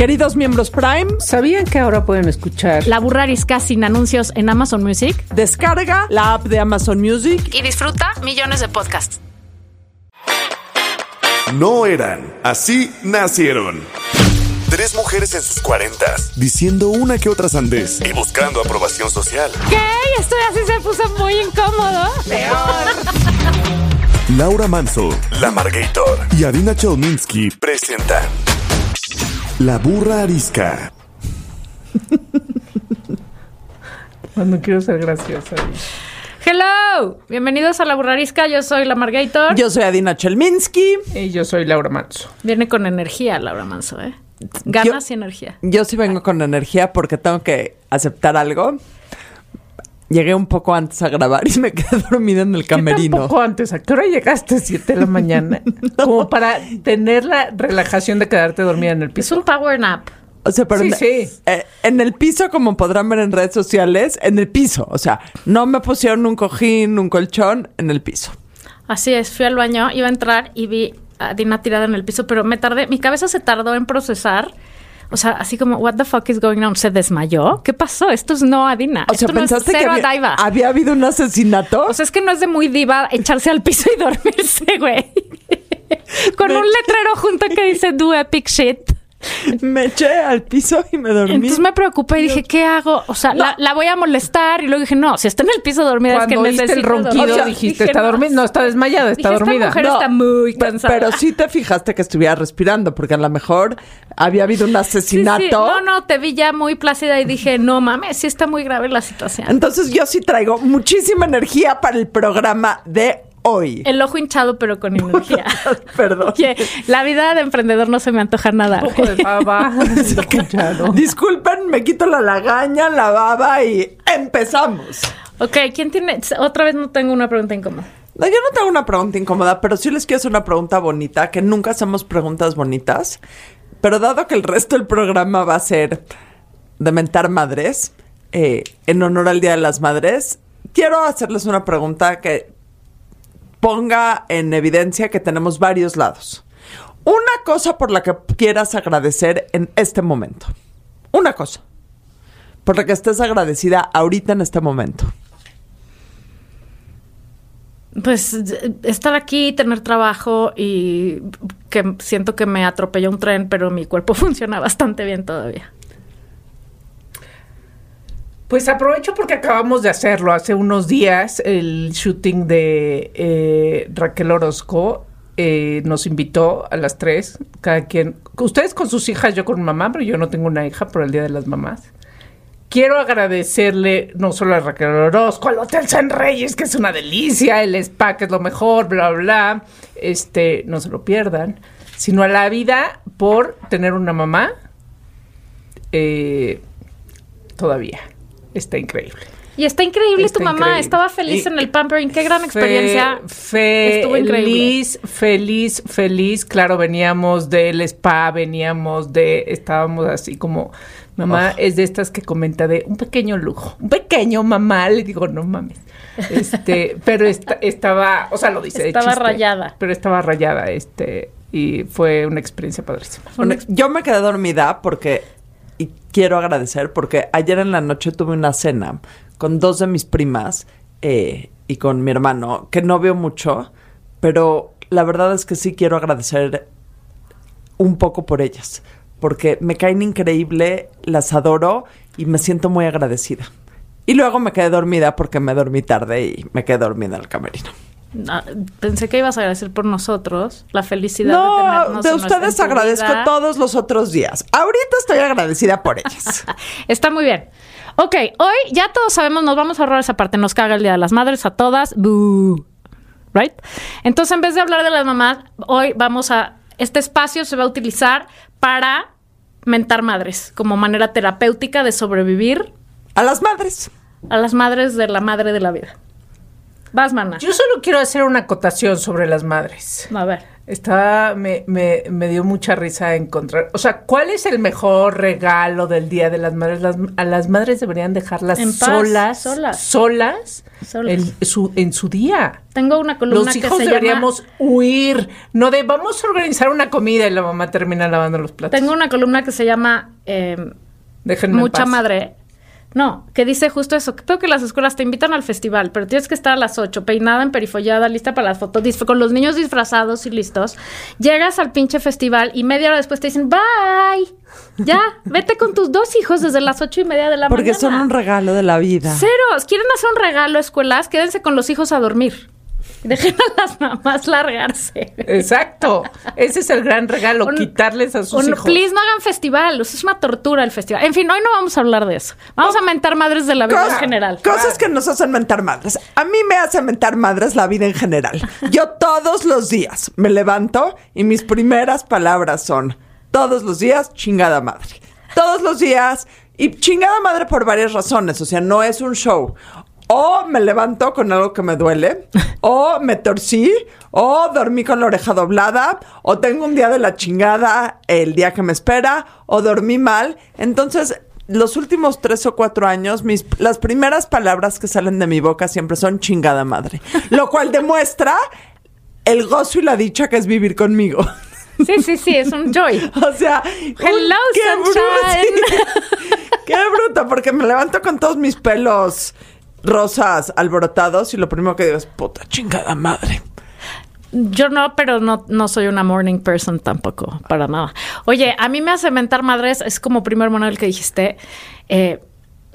Queridos miembros Prime, ¿Sabían que ahora pueden escuchar La burra arisca sin anuncios en Amazon Music. descarga la app de Amazon Music. Y disfruta millones de podcasts. No eran, así nacieron. Tres mujeres en sus cuarentas, diciendo una que otra sandez y buscando aprobación social. ¿Qué? Esto así se puso muy incómodo. Laura Manso, La Margator y Adina Chelminsky presentan La Burra Arisca. cuando quiero ser graciosa? Hello. Bienvenidos a La burra arisca. Yo soy la Margator. Yo soy Adina Chelminsky. Y yo soy Laura Manso. Viene con energía Laura Manso, ¿eh? Ganas Yo- y energía. Yo sí vengo con energía porque tengo que aceptar algo. Llegué un poco antes a grabar y me quedé dormida en el ¿Qué camerino. poco antes? ¿A qué hora llegaste? ¿Siete de la mañana? Como para tener la relajación de quedarte dormida en el Es piso. un power nap. O sea, pero Sí, en, sí. eh, en el piso, como podrán ver en redes sociales, en el piso. O sea, no me pusieron un cojín, un colchón, en el piso. Así es, fui al baño, iba a entrar y vi a Dina tirada en el piso, pero me tardé, mi cabeza se tardó en procesar. O sea, así como, what the fuck is going on? ¿Se desmayó? ¿Qué pasó? Esto es no a Dina. O sea, Esto no es pensaste que cero a había, diva. había habido un asesinato. O sea, es que no es de muy diva echarse al piso y dormirse, güey. Con un letrero junto que dice do epic shit. me eché al piso y me dormí. Entonces me preocupé y dije, ¿qué hago? O sea, la, la voy a molestar. Y luego dije, no, si está en el piso dormida es que Cuando oíste el necesito ronquido, dijiste, Dije, está dormida. No, está desmayada, está Dije, esta dormida. mujer está muy cansada. Pero sí te fijaste que estuviera respirando, porque a lo mejor había habido un Sí, asesinato. sí. No, no, te vi ya muy plácida y dije, no mames, sí está muy grave la situación. Entonces yo sí traigo muchísima energía para el programa de hoy. El ojo hinchado, pero con energía. Perdón. La vida de emprendedor no se me antoja nada. Un poco de baba. Disculpen, me quito la lagaña, la baba y empezamos. Ok, ¿quién tiene? Otra vez no tengo una pregunta incómoda. No, yo no tengo una pregunta incómoda, pero sí les quiero hacer una pregunta bonita, que nunca hacemos preguntas bonitas. Pero dado que el resto del programa va a ser de mentar madres, eh, en honor al Día de las Madres, quiero hacerles una pregunta que ponga en evidencia que tenemos varios lados. Una cosa por la que quieras agradecer en este momento. Una cosa. Por la que estés agradecida ahorita en este momento. Pues estar aquí, tener trabajo y que siento que me atropelló un tren, pero mi cuerpo funciona bastante bien todavía. Pues aprovecho porque acabamos de hacerlo hace unos días, el shooting de eh, Raquel Orozco. eh, nos invitó a las tres, cada quien, ustedes con sus hijas, yo con mamá, pero yo no tengo una hija por el Día de las Mamás. Quiero agradecerle no solo a Raquel Orozco, al Hotel San Reyes, que es una delicia, el spa, que es lo mejor, bla, bla. Este, no se lo pierdan, sino a la vida por tener una mamá eh, todavía. Está increíble. Y está increíble Está tu mamá, increíble. estaba feliz Y- en el pampering, qué gran experiencia. Fe- Estuvo increíble. Feliz, feliz, feliz. Claro, veníamos del spa, veníamos de, estábamos así como, mamá es de estas que comenta de un pequeño lujo, un pequeño mamá, le digo, no mames. Este, pero esta- estaba, o sea, lo dice de Estaba chiste, rayada. Pero estaba rayada, este, y fue una experiencia padrísima. Yo me quedé dormida porque, y quiero agradecer, porque ayer en la noche tuve una cena con dos de mis primas eh, y con mi hermano, que no veo mucho, pero la verdad es que sí quiero agradecer un poco por ellas, porque me caen increíble, las adoro y me siento muy agradecida. Y luego me quedé dormida porque me dormí tarde y me quedé dormida en el camerino. Ah, Pensé que ibas a agradecer por nosotros la felicidad de No, tenernos de nuestra- ustedes en agradezco vida. todos los otros días. Ahorita estoy agradecida por ellas. Está muy bien. Ok, hoy ya todos sabemos, nos vamos a ahorrar esa parte, nos caga el Día de las Madres a todas. Boo. Right? Entonces, en vez de hablar de las mamás, hoy vamos a. Este espacio se va a utilizar para mentar madres como manera terapéutica de sobrevivir A las madres. a las madres de la madre de la vida. Vas, mana. Yo solo quiero hacer una acotación sobre las madres. A ver. Estaba, me, me, me dio mucha risa encontrar. O sea, ¿cuál es el mejor regalo del Día de las Madres? Las- a las madres deberían dejarlas En paz, solas, solas. solas, Solas. En, su, en su día. Tengo una columna Los que hijos se deberíamos huir. No de vamos a organizar una comida y la mamá termina lavando los platos. Tengo una columna que se llama eh, en Mucha paz. madre. No, que dice justo eso. que Creo que las escuelas te invitan al festival, pero tienes que estar a las 8, peinada, emperifollada, lista para las fotos, con los niños disfrazados y listos. Llegas al pinche festival y media hora después te dicen, bye. Ya, vete con tus dos hijos desde las ocho y media de la Porque mañana. son un regalo de la vida. Ceros, quieren hacer un regalo a escuelas, quédense con los hijos a dormir. Dejen a las mamás largarse. Exacto. Ese es el gran regalo, Un- quitarles a sus Un- hijos. please, no hagan festival. es una tortura el festival. En fin, hoy no vamos a hablar de eso. Vamos a mentar madres de la vida en general. Cosas que nos hacen mentar madres. A mí me hace mentar madres la vida en general. Yo todos los días me levanto y mis primeras palabras son, todos los días, chingada madre. Todos los días, y chingada madre por varias razones, o sea, no es un show. O me levanto con algo que me duele, o me torcí, o dormí con la oreja doblada, o tengo un día de la chingada el día que me espera, o dormí mal. Entonces, los últimos tres o cuatro años, mis, las primeras palabras que salen de mi boca siempre son chingada madre. Lo cual demuestra el gozo y la dicha que es vivir conmigo. Sí, sí, sí, es un joy. O sea, Hello, qué bruto, sunshine. sí. Qué bruto, porque me levanto con todos mis pelos rosas alborotados y lo primero que digo es puta chingada madre. Yo no, pero no, no soy una morning person tampoco, para nada. Oye, a mí me hace mentar madres, es como primer Manuel que dijiste. eh,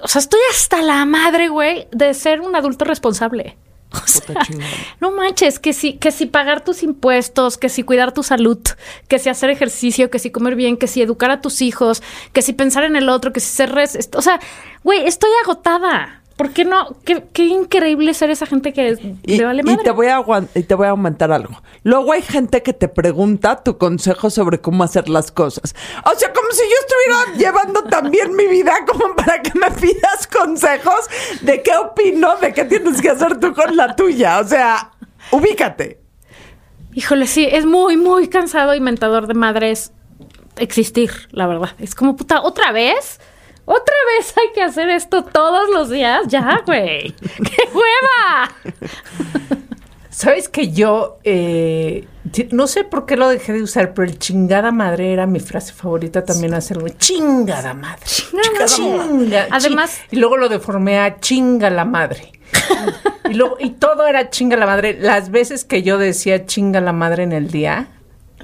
o sea, estoy hasta la madre, güey, de ser un adulto responsable. O sea, chingada. no manches, que si, que si pagar tus impuestos, que si cuidar tu salud, que si hacer ejercicio, que si comer bien, que si educar a tus hijos, que si pensar en el otro, que si ser res, o sea, güey, estoy agotada. ¿Por qué no? Qué, qué increíble ser esa gente que Y, le vale y madre. te voy a y te voy a aumentar algo. Luego hay gente que te pregunta tu consejo sobre cómo hacer las cosas. O sea, como si yo estuviera llevando también mi vida como para que me pidas consejos de qué opino, de qué tienes que hacer tú con la tuya. O sea, ubícate. Híjole, sí, es muy, muy cansado y mentador de madres existir, la verdad. Es como, puta, ¿otra vez? ¿Otra vez hay que hacer esto todos los días? Ya, güey. ¡Qué hueva! ¿Sabes que yo eh, no sé por qué lo dejé de usar, pero el chingada madre era mi frase favorita también hacerlo. Chingada madre. Chingada Chinga- Además- y luego lo deformé a chinga la madre. y, luego, y todo era chinga la madre. Las veces que yo decía chinga la madre en el día,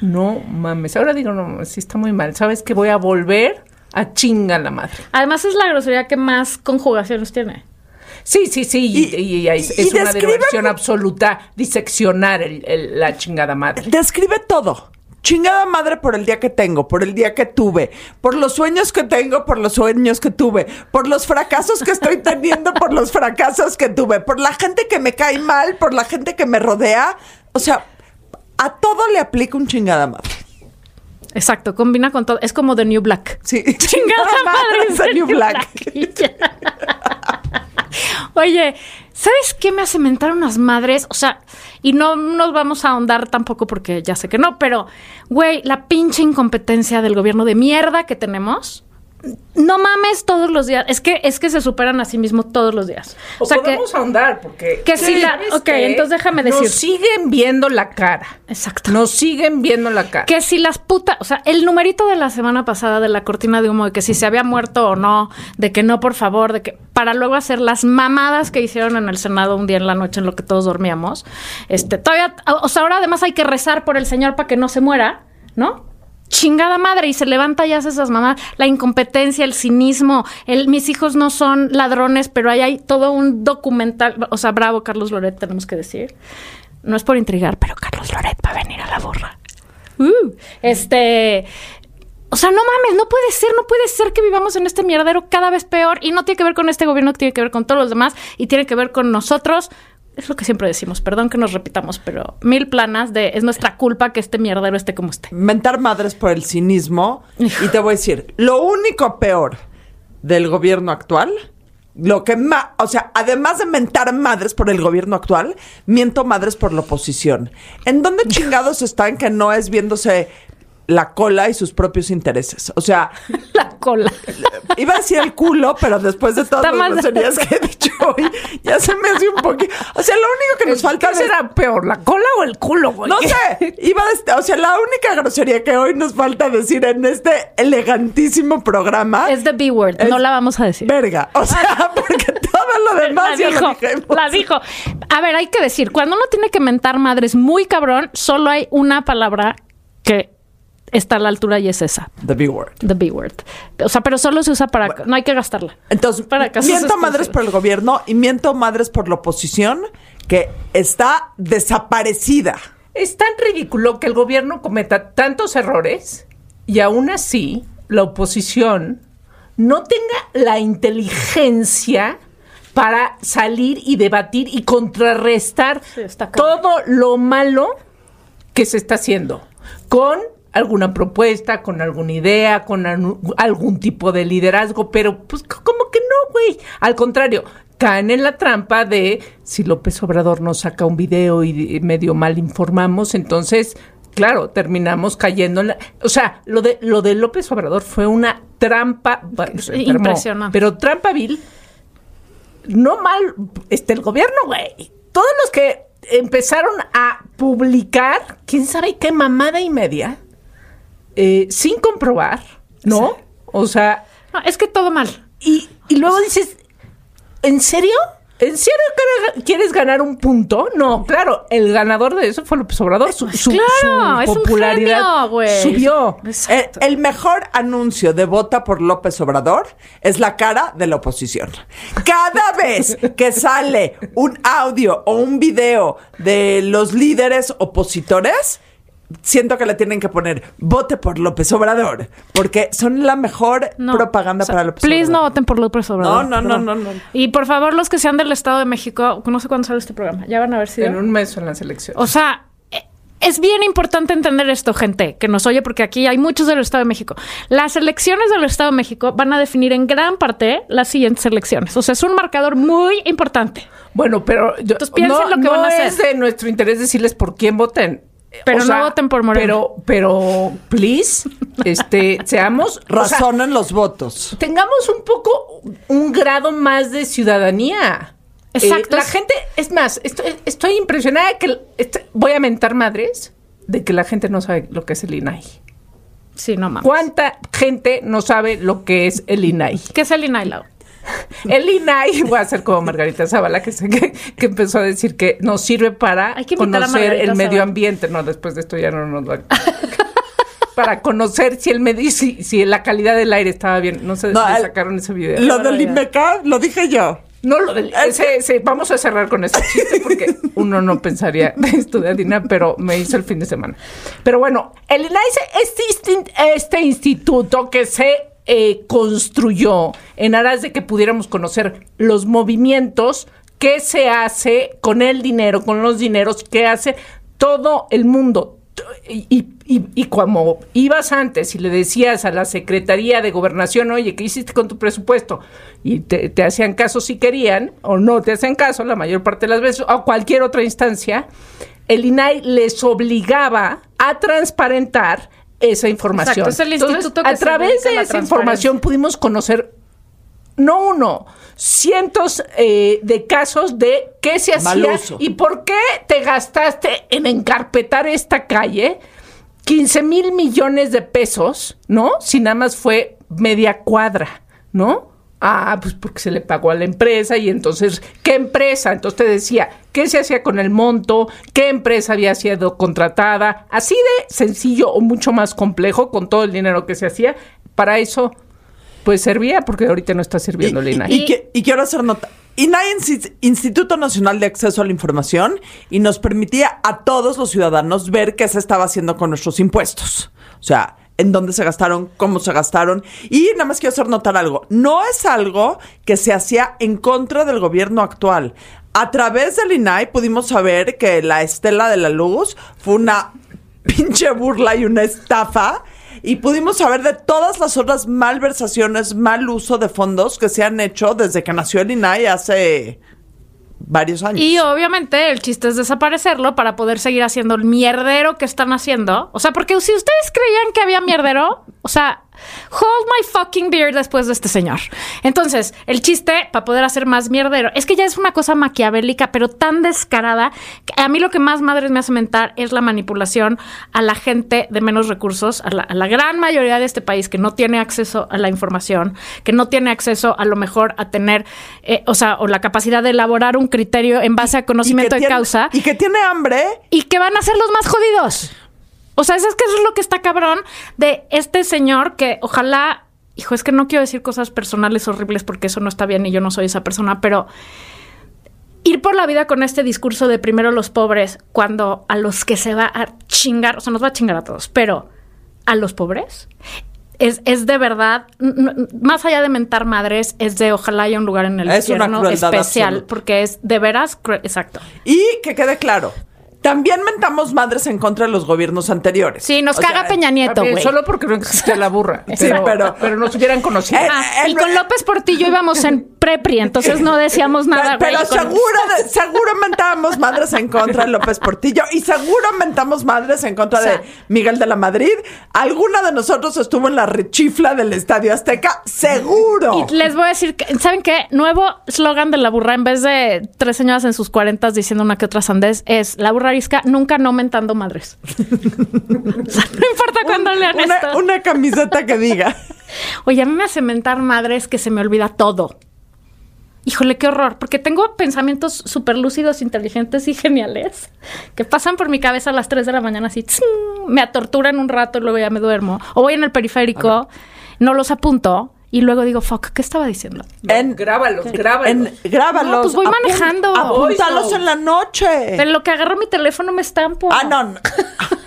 no mames. Ahora digo, no sí está muy mal. ¿Sabes que voy a volver a chinga la madre? Además es la grosería que más conjugaciones tiene. Sí, sí, sí. Y, Y- y- y es, y es una diversión absoluta diseccionar el- el- la chingada madre. Describe todo. Chingada madre por el día que tengo, por el día que tuve, por los sueños que tengo, por los sueños que tuve, por los fracasos que estoy teniendo, por los fracasos que tuve, por la gente que me cae mal, por la gente que me rodea. O sea, a todo le aplica un chingada madre. Exacto, combina con todo. Es como The New Black. Sí, Chingada madre el New Black. Oye, ¿sabes qué me hace mentar unas madres? O sea, y no nos vamos a ahondar tampoco porque ya sé que no, pero, güey, la pinche incompetencia del gobierno de mierda que tenemos. No mames todos los días. Es que, es que se superan a sí mismos todos los días. O, O sea que. podemos ahondar porque... que sí la- ¿sabes ok, entonces déjame decir. Nos siguen viendo la cara. Exacto. Nos siguen viendo la cara. Que si las putas, o sea, el numerito de la semana pasada de la cortina de humo, de que si se había muerto o no, de que no, por favor, de que para luego hacer las mamadas que hicieron en el Senado un día en la noche en lo que todos dormíamos, este, todavía, o sea, ahora además hay que rezar por el señor para que no se muera, ¿no? Chingada madre, y se levanta y hace esas mamadas, la incompetencia, el cinismo, mis hijos no son ladrones, pero ahí hay todo un documental, o sea, bravo Carlos Loret, tenemos que decir. No es por intrigar, pero Carlos Loret va a venir a la borra. Uh, este. O sea, no mames, no puede ser, no puede ser que vivamos en este mierdero cada vez peor y no tiene que ver con este gobierno, tiene que ver con todos los demás y tiene que ver con nosotros. Es lo que siempre decimos, perdón que nos repitamos, pero mil planas de es nuestra culpa que este mierdero esté como esté. Mentar madres por el cinismo. Y te voy a decir, lo único peor del gobierno actual lo que más, o sea, además de mentar madres por el gobierno actual, miento madres por la oposición. ¿En dónde chingados están que no es viéndose la cola y sus propios intereses? O sea, La cola. iba a decir el culo, pero después de todas las groserías que he dicho hoy, ya se me hace un poquito. O sea, lo único que nos falta ¿Qué será peor, la cola o el culo, güey? no sé, iba a dec- o sea, la única grosería que hoy nos falta decir en este elegantísimo programa Es the B word. No la vamos a decir. verga. O sea, porque todo lo La demás ya dijo, lo la dijo. A ver, hay que decir, cuando uno tiene que mentar madres muy cabrón, solo hay una palabra que está a la altura y es esa, The B word. the B word. O sea, pero solo se usa para... No hay que gastarla. Entonces, Para casos miento especiales. madres por el gobierno y miento madres por la oposición que está desaparecida. Es tan ridículo que el gobierno cometa tantos errores y aún así la oposición no tenga la inteligencia para salir y debatir y contrarrestar Sí, todo lo malo que se está haciendo con alguna propuesta, con alguna idea, con algún tipo de liderazgo, pero pues como que no, güey. Al contrario, caen en la trampa de si López Obrador nos saca un video y, medio mal informamos, entonces, claro, terminamos cayendo en la... O sea, lo de, lo de López Obrador fue una trampa... bueno, se enfermó, Impresionante. Pero trampa vil no mal este el gobierno, güey. Todos los que empezaron a publicar, quién sabe qué mamada y media, eh, sin comprobar, ¿no? O sea, No, es que todo mal. y, y luego dices, ¿en serio? ¿En serio quieres ganar un punto? No, claro, el ganador de eso fue López Obrador. Su, su- Claro, su es un popularidad genio, güey. subió. El, el mejor anuncio de vota por López Obrador es la cara de la oposición. Cada vez que sale un audio o un video de los líderes opositores, siento que le tienen que poner vote por López Obrador, porque son la mejor No. propaganda O sea, para López Please no Obrador. voten por López Obrador. No, no, no, no, no. Y por favor, los que sean del Estado de México, no sé cuándo sale este programa, ya van a ver si... En un mes son las elecciones. O sea, eh, es bien importante entender esto, gente, que nos oye, porque aquí hay muchos del Estado de México. Las elecciones del Estado de México van a definir en gran parte las siguientes elecciones. O sea, es un marcador muy importante. Bueno, pero yo, Entonces, piensen no, lo que no van a hacer. es de nuestro interés decirles por quién voten. Pero no voten por Morena. Pero, pero, please, este, seamos, o sea, Razonen los votos. tengamos un poco, un grado más de ciudadanía. Exacto, Eh, la gente, es más, estoy, estoy impresionada de que, este- voy a mentar madres, de que la gente no sabe lo que es el INAI. Sí, no mames. ¿Cuánta gente no sabe lo que es el INAI? ¿Qué es el Inailao? El INAI, voy a hacer como Margarita Zavala, que, sé que, que empezó a decir que nos sirve para conocer el medio Zavala. ambiente. No, después de esto ya no nos va Para conocer si el medio, si, si la calidad del aire estaba bien. No sé No, si el- sacaron ese video. Lo del IMECA lo dije yo. No, lo del, ese, ese- vamos a cerrar con ese chiste porque uno no pensaría de estudiar DINA, pero me hizo el fin de semana. Pero bueno, el INAI es este, este instituto que se eh, construyó en aras de que pudiéramos conocer los movimientos que se hace con el dinero, con los dineros que hace todo el mundo. Y como ibas antes y le decías a la Secretaría de Gobernación, oye, ¿qué hiciste con tu presupuesto? Y te, te hacían caso si querían, o no te hacían caso la mayor parte de las veces, o cualquier otra instancia, el INAI les obligaba a transparentar esa información. Exacto, es el instituto que a se través de esa información pudimos conocer no uno, cientos eh, de casos de qué se hacía y por qué te gastaste en encarpetar esta calle 15 mil millones de pesos, ¿no? Si nada más fue media cuadra, ¿no? Ah, pues porque se le pagó a la empresa y entonces, ¿qué empresa? Entonces te decía, ¿qué se hacía con el monto? ¿Qué empresa había sido contratada? Así de sencillo o mucho más complejo con todo el dinero que se hacía. Para eso, pues servía porque ahorita no está sirviendo el INAI. Y, que- y quiero hacer nota. INAI es Instituto Nacional de Acceso a la Información y nos permitía a todos los ciudadanos ver qué se estaba haciendo con nuestros impuestos. O sea, en dónde se gastaron, cómo se gastaron. Y nada más quiero hacer notar algo. No es algo que se hacía en contra del gobierno actual. A través del INAI pudimos saber que la Estela de la Luz fue una pinche burla y una estafa y pudimos saber de todas las otras malversaciones, mal uso de fondos que se han hecho desde que nació el INAI hace varios años. Y obviamente el chiste es desaparecerlo para poder seguir haciendo el mierdero que están haciendo. O sea, porque si ustedes creían que había mierdero, o sea, hold my fucking beer después de este señor. Entonces, el chiste para poder hacer más mierdero es que ya es una cosa maquiavélica, pero tan descarada. Que a mí lo que más madres me hace mentar es la manipulación a la gente de menos recursos, a la, a la gran mayoría de este país que no tiene acceso a la información, que no tiene acceso a lo mejor a tener, eh, o sea, o la capacidad de elaborar un criterio en base a conocimiento de tiene- causa Y que tiene hambre. y que van a ser los más jodidos. O sea, es que eso es lo que está cabrón de este señor que ojalá, hijo, es que no quiero decir cosas personales horribles porque eso no está bien y yo no soy esa persona, pero ir por la vida con este discurso de primero los pobres cuando a los que se va a chingar, o sea, nos va a chingar a todos, pero a los pobres es, es de verdad, más allá de mentar madres, es de ojalá haya un lugar en el Es infierno especial, absoluta. porque es de veras, exacto. Y que quede claro, también mentamos madres en contra de los gobiernos anteriores. Sí, nos O caga sea, Peña Nieto, güey. Solo porque no existía la burra. Sí, Pero, pero- pero, nos hubieran conocido. Eh, Ah, y con eh, López Portillo íbamos en prepri, entonces no decíamos nada, Pero. Con- seguro, de- seguro mentábamos madres en contra de López Portillo y seguro mentamos madres en contra O sea- de Miguel de la Madrid. ¿Alguna de nosotros estuvo en la rechifla del Estadio Azteca? ¡Seguro! Y les voy a decir, que, ¿saben qué? Nuevo eslogan de la burra, en vez de tres señoras en sus cuarentas diciendo una que otra sandez, es la burra nunca no mentando madres. O sea, no importa cuándo lean una, esto. una camiseta que diga. Oye, a mí me hace mentar madres que se me olvida todo. Híjole, qué horror, porque tengo pensamientos súper lúcidos, inteligentes y geniales que pasan por mi cabeza a las 3 de la mañana así, ¡tsing! me atorturan un rato y luego ya me duermo. O voy en el periférico, no los apunto y luego digo, fuck, ¿qué estaba diciendo? No, en- grábalos, grábalos. En, grábalos. No, pues voy apun- manejando. Apúntalos en la noche. De lo que agarro mi teléfono me estampo. Ah, no. no.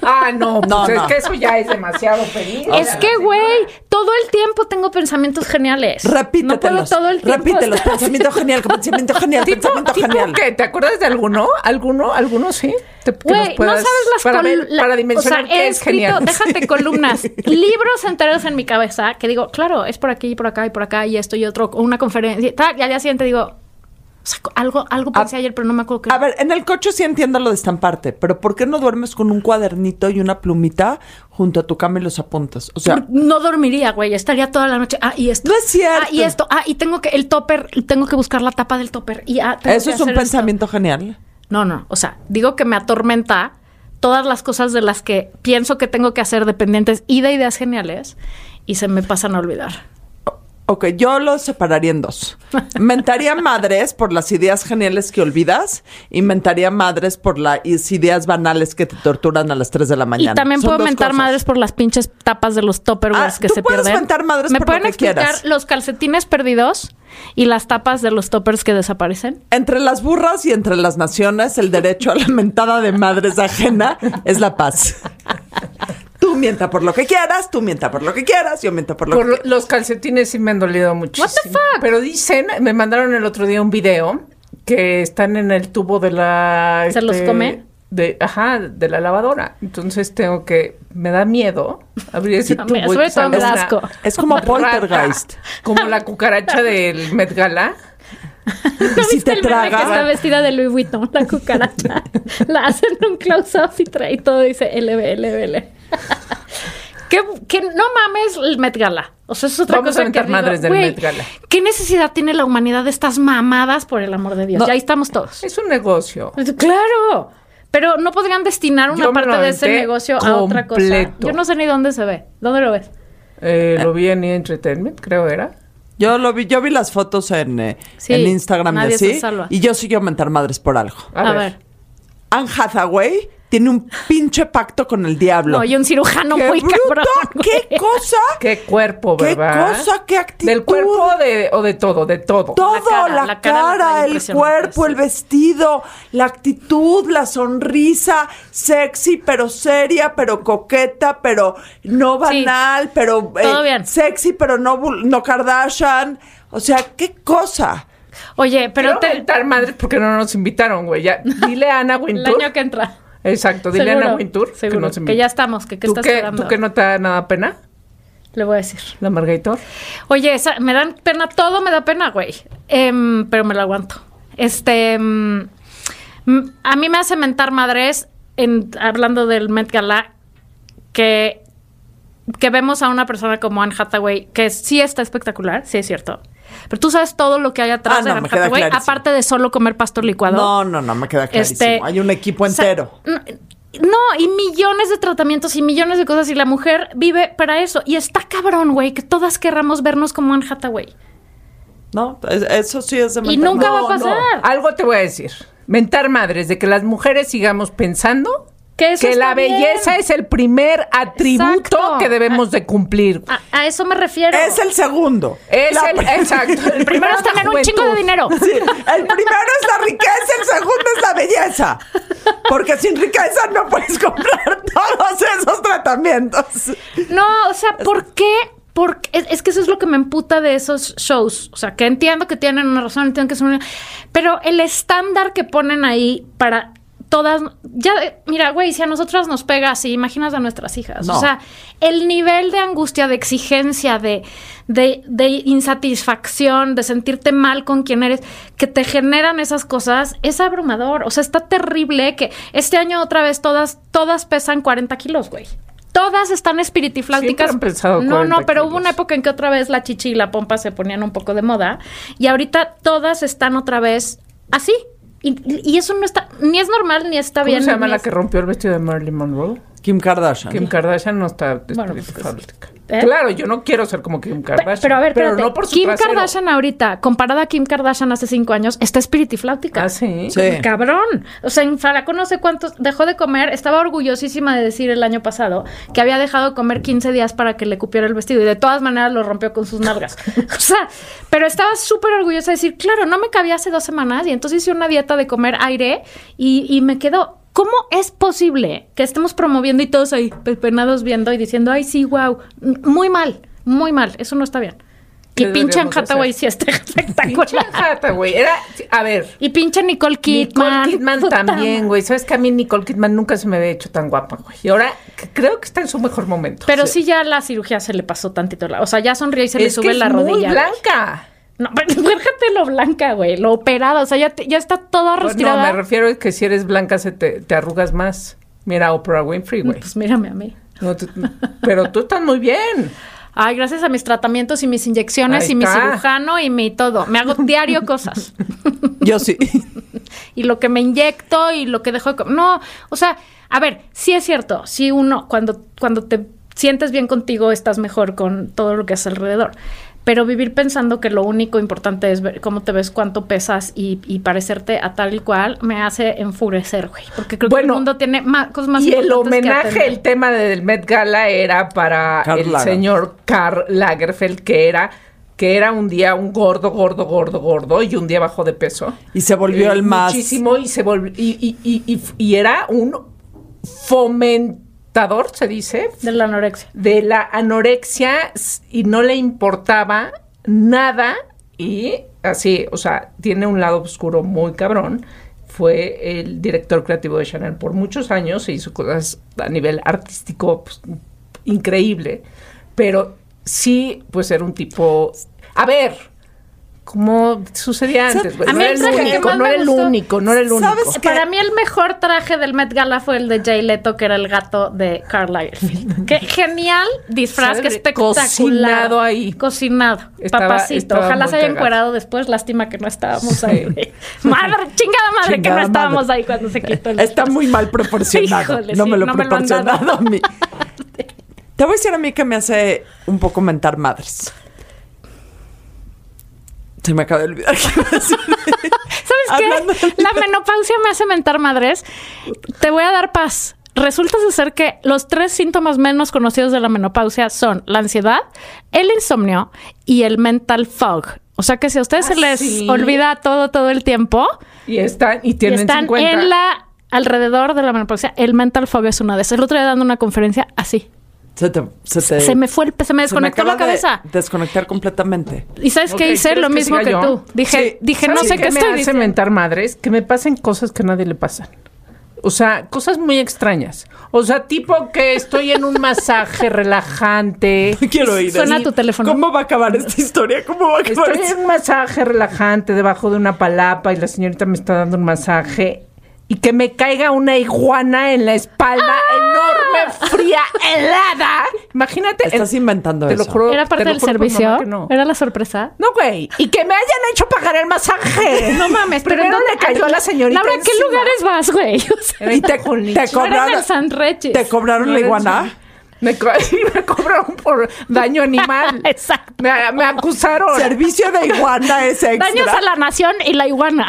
Ah, no, pues No, es no. que eso ya es demasiado pedir. Es que, güey, todo el tiempo tengo pensamientos geniales. No puedo Repítetelos. todo el tiempo. Repítelos. Pensamiento genial, pensamiento genial, ¿Tipo, pensamiento tipo genial. qué? ¿Te acuerdas de alguno? ¿Alguno? ¿Alguno sí? Te- que Güey, nos no sabes las para, col- ver- la- para dimensionar o sea, qué he es escrito, genial. déjate columnas, libros enteros en mi cabeza que digo, claro, es por aquí, y por acá y por acá y esto y otro, o una conferencia y tal, y al día siguiente digo, o sea, algo, algo pensé A- ayer, pero no me acuerdo qué. A ver, en el coche sí entiendo lo de estamparte, pero ¿por qué no duermes con un cuadernito y una plumita junto a tu cama y los apuntas? O sea, no dormiría, güey, estaría toda la noche. Ah, y esto. No es cierto. Ah, y esto. Ah, y tengo que el topper, tengo que buscar la tapa del topper. Y ah, tengo eso que es un esto. pensamiento genial. No, no, o sea, digo que me atormenta todas las cosas de las que pienso que tengo que hacer dependientes y de ideas geniales y se me pasan a olvidar. Ok, yo lo separaría en dos. Mentaría madres por las ideas geniales que olvidas y mentaría madres por las ideas banales que te torturan a las 3 de la mañana. Y también Son puedo mentar cosas. madres por las pinches tapas de los topperwares Ah, que tú se puedes pierden. mentar madres ¿Me por lo pueden que explicar quieras. los calcetines perdidos y las tapas de los toppers que desaparecen? Entre las burras y entre las naciones, el derecho a la mentada de madres ajena es la paz. Tú mienta por lo que quieras, tú mienta por lo que quieras, yo miento por lo Por que quieras. los calcetines sí me han dolido muchísimo. What the fuck? Pero dicen, me mandaron el otro día un video que están en el tubo de la... ¿Se los este, come? De, ajá, de la lavadora. Entonces tengo que... Me da miedo abrir ese A tubo. sobre todo una. Es como poltergeist. Como la cucaracha del Met Gala. Y si ¿Viste te el meme que está traga, vestida de Louis Vuitton, la cucaracha? la hacen un close-up y trae todo dice LB, LB, LB. que, que no mames el Met Gala. O sea, es otra Vamos cosa a que digo, madres del güey, Met Gala. ¿Qué necesidad tiene la humanidad de estas mamadas, por el amor de Dios? No. Ya ahí estamos todos. Es un negocio. Claro. Pero no podrían destinar una Yo parte de ese negocio a otra cosa. Yo no sé ni dónde se ve. ¿Dónde lo ves? Eh, lo vi en E! Entertainment, creo era. Yo lo vi, yo vi las fotos en, eh, Sí, en Instagram se así. salva. Y yo sí quiero mentar madres por algo. A, A, ver. ver. Anne Hathaway tiene un pinche pacto con el diablo. No, y un cirujano ¡Qué muy bruto! cabrón. ¡Qué cosa! Qué cuerpo, ¡Qué ¿verdad? cosa! ¡Qué actitud! ¿Del cuerpo de, o de todo? De todo. Todo, La cara, la, la cara la cara, trae el cuerpo, el vestido, la actitud, la sonrisa, sexy, pero seria, pero coqueta, pero no Sí. banal, pero eh, Todo bien. sexy, pero no, no Kardashian. O sea, qué cosa. Oye, pero Pero te- madres porque no nos invitaron, güey. Ya, dile a Ana el Wintour. año que entra. Exacto, dile a Ana Wintour que no se que ya estamos, que ¿Tú estás esperando. ¿Tú que no te da nada pena? Le voy a decir. La Margaritor. Oye, esa- me dan pena, todo me da pena, güey. Em, pero me lo aguanto. Este, mm, a mí me hace mentar madres, en, hablando del Met Gala, que, que vemos a una persona como Anne Hathaway, que sí está espectacular, sí es cierto. Pero tú sabes todo lo que hay atrás Ah, de no, Hathaway, clarísimo. aparte de solo comer pastor licuado. No, no, no, me queda clarísimo. Este, Hay un equipo o sea, entero. no, no, y millones de tratamientos y millones de cosas y la mujer vive para eso. Y está cabrón, güey, que todas querramos vernos como Anne Hathaway. No, es- eso sí es de Y nunca No, va a pasar. Algo te voy a decir. Mentar madres, de que las mujeres sigamos pensando Que eso está la bien. belleza es el primer atributo Exacto. que debemos de cumplir. A, a eso me refiero. Es el segundo. Es La el, exacto. El primero es tener un chingo de dinero. Sí, el primero es la riqueza, el segundo es la belleza. Porque sin riqueza no puedes comprar todos esos tratamientos. No, o sea, ¿por qué? Porque es, es que eso es lo que me emputa de esos shows. O sea, que entiendo que tienen una razón, entiendo que son una- Pero el estándar que ponen ahí para todas. Ya, mira, güey, si a nosotras nos pega así, imaginas a nuestras hijas. No. O sea, el nivel de angustia, de exigencia, de, de, de insatisfacción, de sentirte mal con quien eres, que te generan esas cosas, es abrumador. O sea, está terrible que este año otra vez todas, todas pesan 40 kilos, güey. Todas están espiritifláuticas. Han No, 40 no, pero hubo una época en que otra vez la chichi y la pompa se ponían un poco de moda. Y ahorita todas están otra vez así. Y, y eso no está, ni es normal, ni está ¿Cómo bien. se llama la es- que rompió el vestido de Marilyn Monroe? Kim Kardashian. Kim Kardashian no está Bueno, pues, espiritifláutica. ¿eh? Claro, yo no quiero ser como Kim Kardashian. Pero a ver, espérate. no por su Kim trasero. Kardashian ahorita, comparada a Kim Kardashian hace cinco años, está espiritifláutica. Ah, sí. Sí. Cabrón. O sea, en Falacón no sé cuántos dejó de comer. Estaba orgullosísima de decir el año pasado que había dejado de comer 15 días para que le cupiera el vestido y de todas maneras lo rompió con sus nalgas. o sea, pero estaba súper orgullosa de decir, claro, no me cabía hace dos semanas y entonces hice una dieta de comer aire y, y me quedó. ¿Cómo es posible que estemos promoviendo y todos ahí penados viendo y diciendo, ay, sí, wow? Muy mal, muy mal. Eso no está bien. ¿Qué Y pinche Anne Hathaway sí está Pinche espectacular. Hathaway. Era, a ver, Y pinche Nicole Kidman. Nicole Kidman también, güey. Sabes que a mí Nicole Kidman nunca se me había hecho tan guapa, güey. Y ahora creo que está en su mejor momento. Pero sí. ya la cirugía se le pasó tantito. la- O sea, ya sonríe y se le sube que la rodilla. muy güey. No, pero déjate lo blanca, güey. Lo operada. O sea, ya, te- ya está toda Pues no, retirada. me refiero a que si eres blanca se te, te arrugas más. Mira Oprah Winfrey, güey. Pues mírame a mí. No te- pero tú estás muy bien. Ay, gracias a mis tratamientos y mis inyecciones Ahí y mi cirujano y mi todo. Me hago diario cosas. Yo sí. y lo que me inyecto y lo que dejo de comer. No, o sea, a ver, sí es cierto. Si uno, cuando, cuando te sientes bien contigo, estás mejor con todo lo que es alrededor. Pero vivir pensando que lo único importante es ver cómo te ves, cuánto pesas y, y parecerte a tal y cual, me hace enfurecer, güey. Porque creo que el mundo tiene más, cosas más y el importantes que homenaje, atender. el tema del Met Gala era para Karl el Lagerfeld. señor Karl Lagerfeld, que era que era un día un gordo, gordo, gordo, gordo, y un día bajó de peso. Y se volvió Eh, el más. Muchísimo, y se volvió, y, y, y, y, y era un se dice, De la anorexia. de la anorexia y no le importaba nada y así, o sea, tiene un lado oscuro muy cabrón. Fue el director creativo de Chanel por muchos años, se hizo cosas a nivel artístico pues, increíble, pero sí, pues era un tipo... A ver, como sucedía antes, A no mí era el traje que único, más no me era el único, no era el único. Para mí el mejor traje del Met Gala fue el de Jay Leto, que era el gato de Karl Lagerfeld. Qué genial disfraz, qué espectacular. cocinado ahí. Cocinado. Estaba- papacito. estaba Ojalá se haya encuerado después. Lástima que no estábamos Sí. ahí. Madre, chingada madre que no estábamos madre. ahí cuando se quitó el Está muy mal proporcionado. Híjole, no sí, me lo no me lo proporcionado a mí. Te voy a decir a mí que me hace un poco mentar madres. Se me acaba de olvidar qué iba a decir. ¿Sabes qué? La menopausia me hace mentar madres. Te voy a dar paz. Resulta ser que los tres síntomas menos conocidos de la menopausia son la ansiedad, el insomnio y el mental fog. O sea que si a ustedes ¿Ah, se les sí? olvida todo, todo el tiempo Y están, y y tienen están 50. en la alrededor de la menopausia, el mental fog es una de esas. El otro día dando una conferencia así. Se, te- se te- Se me fue el, se me se me desconectó la de cabeza. desconectar completamente. ¿Y sabes Ok, qué hice? ¿quieres Lo que mismo que yo? tú. Dije, Sí. dije no ¿Sabes sé qué, me estoy hace diciendo. mentar madres? Que me pasen cosas que a nadie le pasan. O sea, cosas muy extrañas. O sea, tipo que estoy en un masaje relajante. Quiero oír Suena tu teléfono. ¿Cómo va a acabar esta historia? ¿Cómo va a acabar Estoy en un masaje relajante debajo de una palapa y la señorita me está dando un masaje y que me caiga una iguana en la espalda enorme, fría, helada. Imagínate. Estás el- inventando te lo eso. juro, ¿Era te parte lo del servicio? no. ¿Era la sorpresa? No, güey. Y que me hayan hecho pagar el masaje. No mames, pero Primero ¿en le dónde- cayó a la señorita. Laura, ¿qué encima. lugares vas, güey? O sea, Era Itaconich. te no eres cobraron, el San Reyes. ¿Te cobraron la iguana? Me, co- me cobraron por daño animal. Exacto. Me, me acusaron. Servicio de iguana es extra. Daños a la nación y la iguana.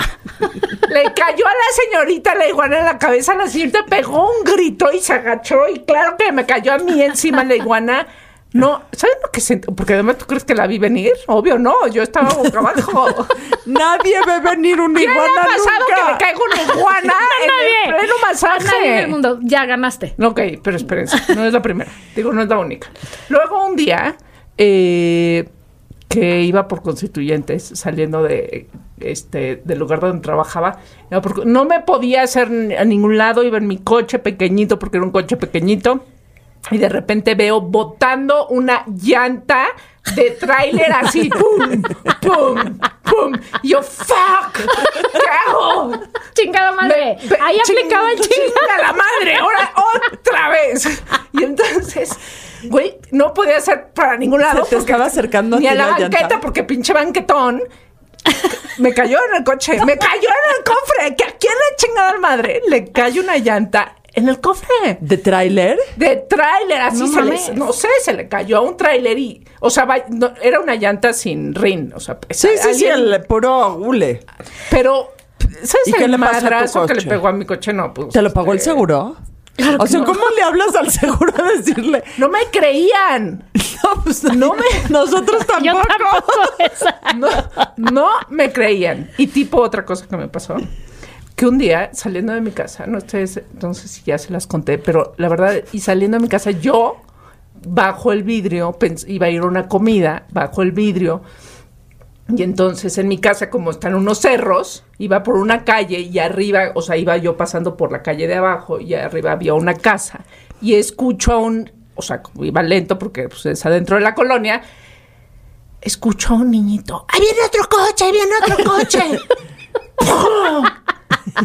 Le cayó a la señorita la iguana en la cabeza. La señorita pegó un grito y se agachó. Y claro que me cayó a mí encima la iguana. No, ¿sabes lo que sentí? Porque además tú crees que la vi venir. Obvio, no. Yo estaba boca abajo. Nadie ve venir ¿Qué le iguana ha pasado nunca. que me caiga una iguana en el pleno masaje? Nadie mundo. Ya ganaste. Ok, pero espérense, no es la primera. Digo, no es la única. Luego un día eh, que iba por constituyentes, saliendo de este del lugar donde trabajaba, no me podía hacer a ningún lado, iba en mi coche pequeñito, porque era un coche pequeñito, y de repente veo botando una llanta de tráiler así, pum, pum, pum. Y yo, fuck, ¿qué hago? Chingada madre. Me- Ahí ching- aplicaba el chinga chingada. la madre, ahora otra vez. Y entonces, güey, no podía hacer para ningún lado. Se te estaba acercando ni a la la llanta. banqueta, porque pinche banquetón. Me cayó en el coche, me cayó en el cofre. ¿Que ¿A quién le chingada madre? Le cayó una llanta en el cofre. ¿De tráiler? De tráiler, así No se le, no sé, se le cayó a un tráiler y, o sea, va- no, era una llanta sin rin, o sea, Sí, sí, sí, alguien- el puro hule. pero, ¿sabes ¿Y qué el le pasó a tu madrazo que le coche? pegó a mi coche? No, pues. ¿Te lo pagó el este, seguro? o sea, ¿cómo le hablas al seguro a decirle? No me creían. No, pues No me- Nosotros Yo tampoco. no me creían. Y tipo otra cosa que me pasó. Que un día, saliendo de mi casa, no ustedes, no sé si ya se las conté, pero la verdad, y saliendo de mi casa, yo bajo el vidrio, iba a ir a una comida, bajo el vidrio, y entonces en mi casa, como están unos cerros, iba por una calle y arriba, o sea, iba yo pasando por la calle de abajo y arriba había una casa. Y escucho a un, o sea, como iba lento porque pues, es adentro de la colonia, escucho a un niñito. ¡Ahí viene otro coche! ¡Ahí viene otro coche! ¡Pum!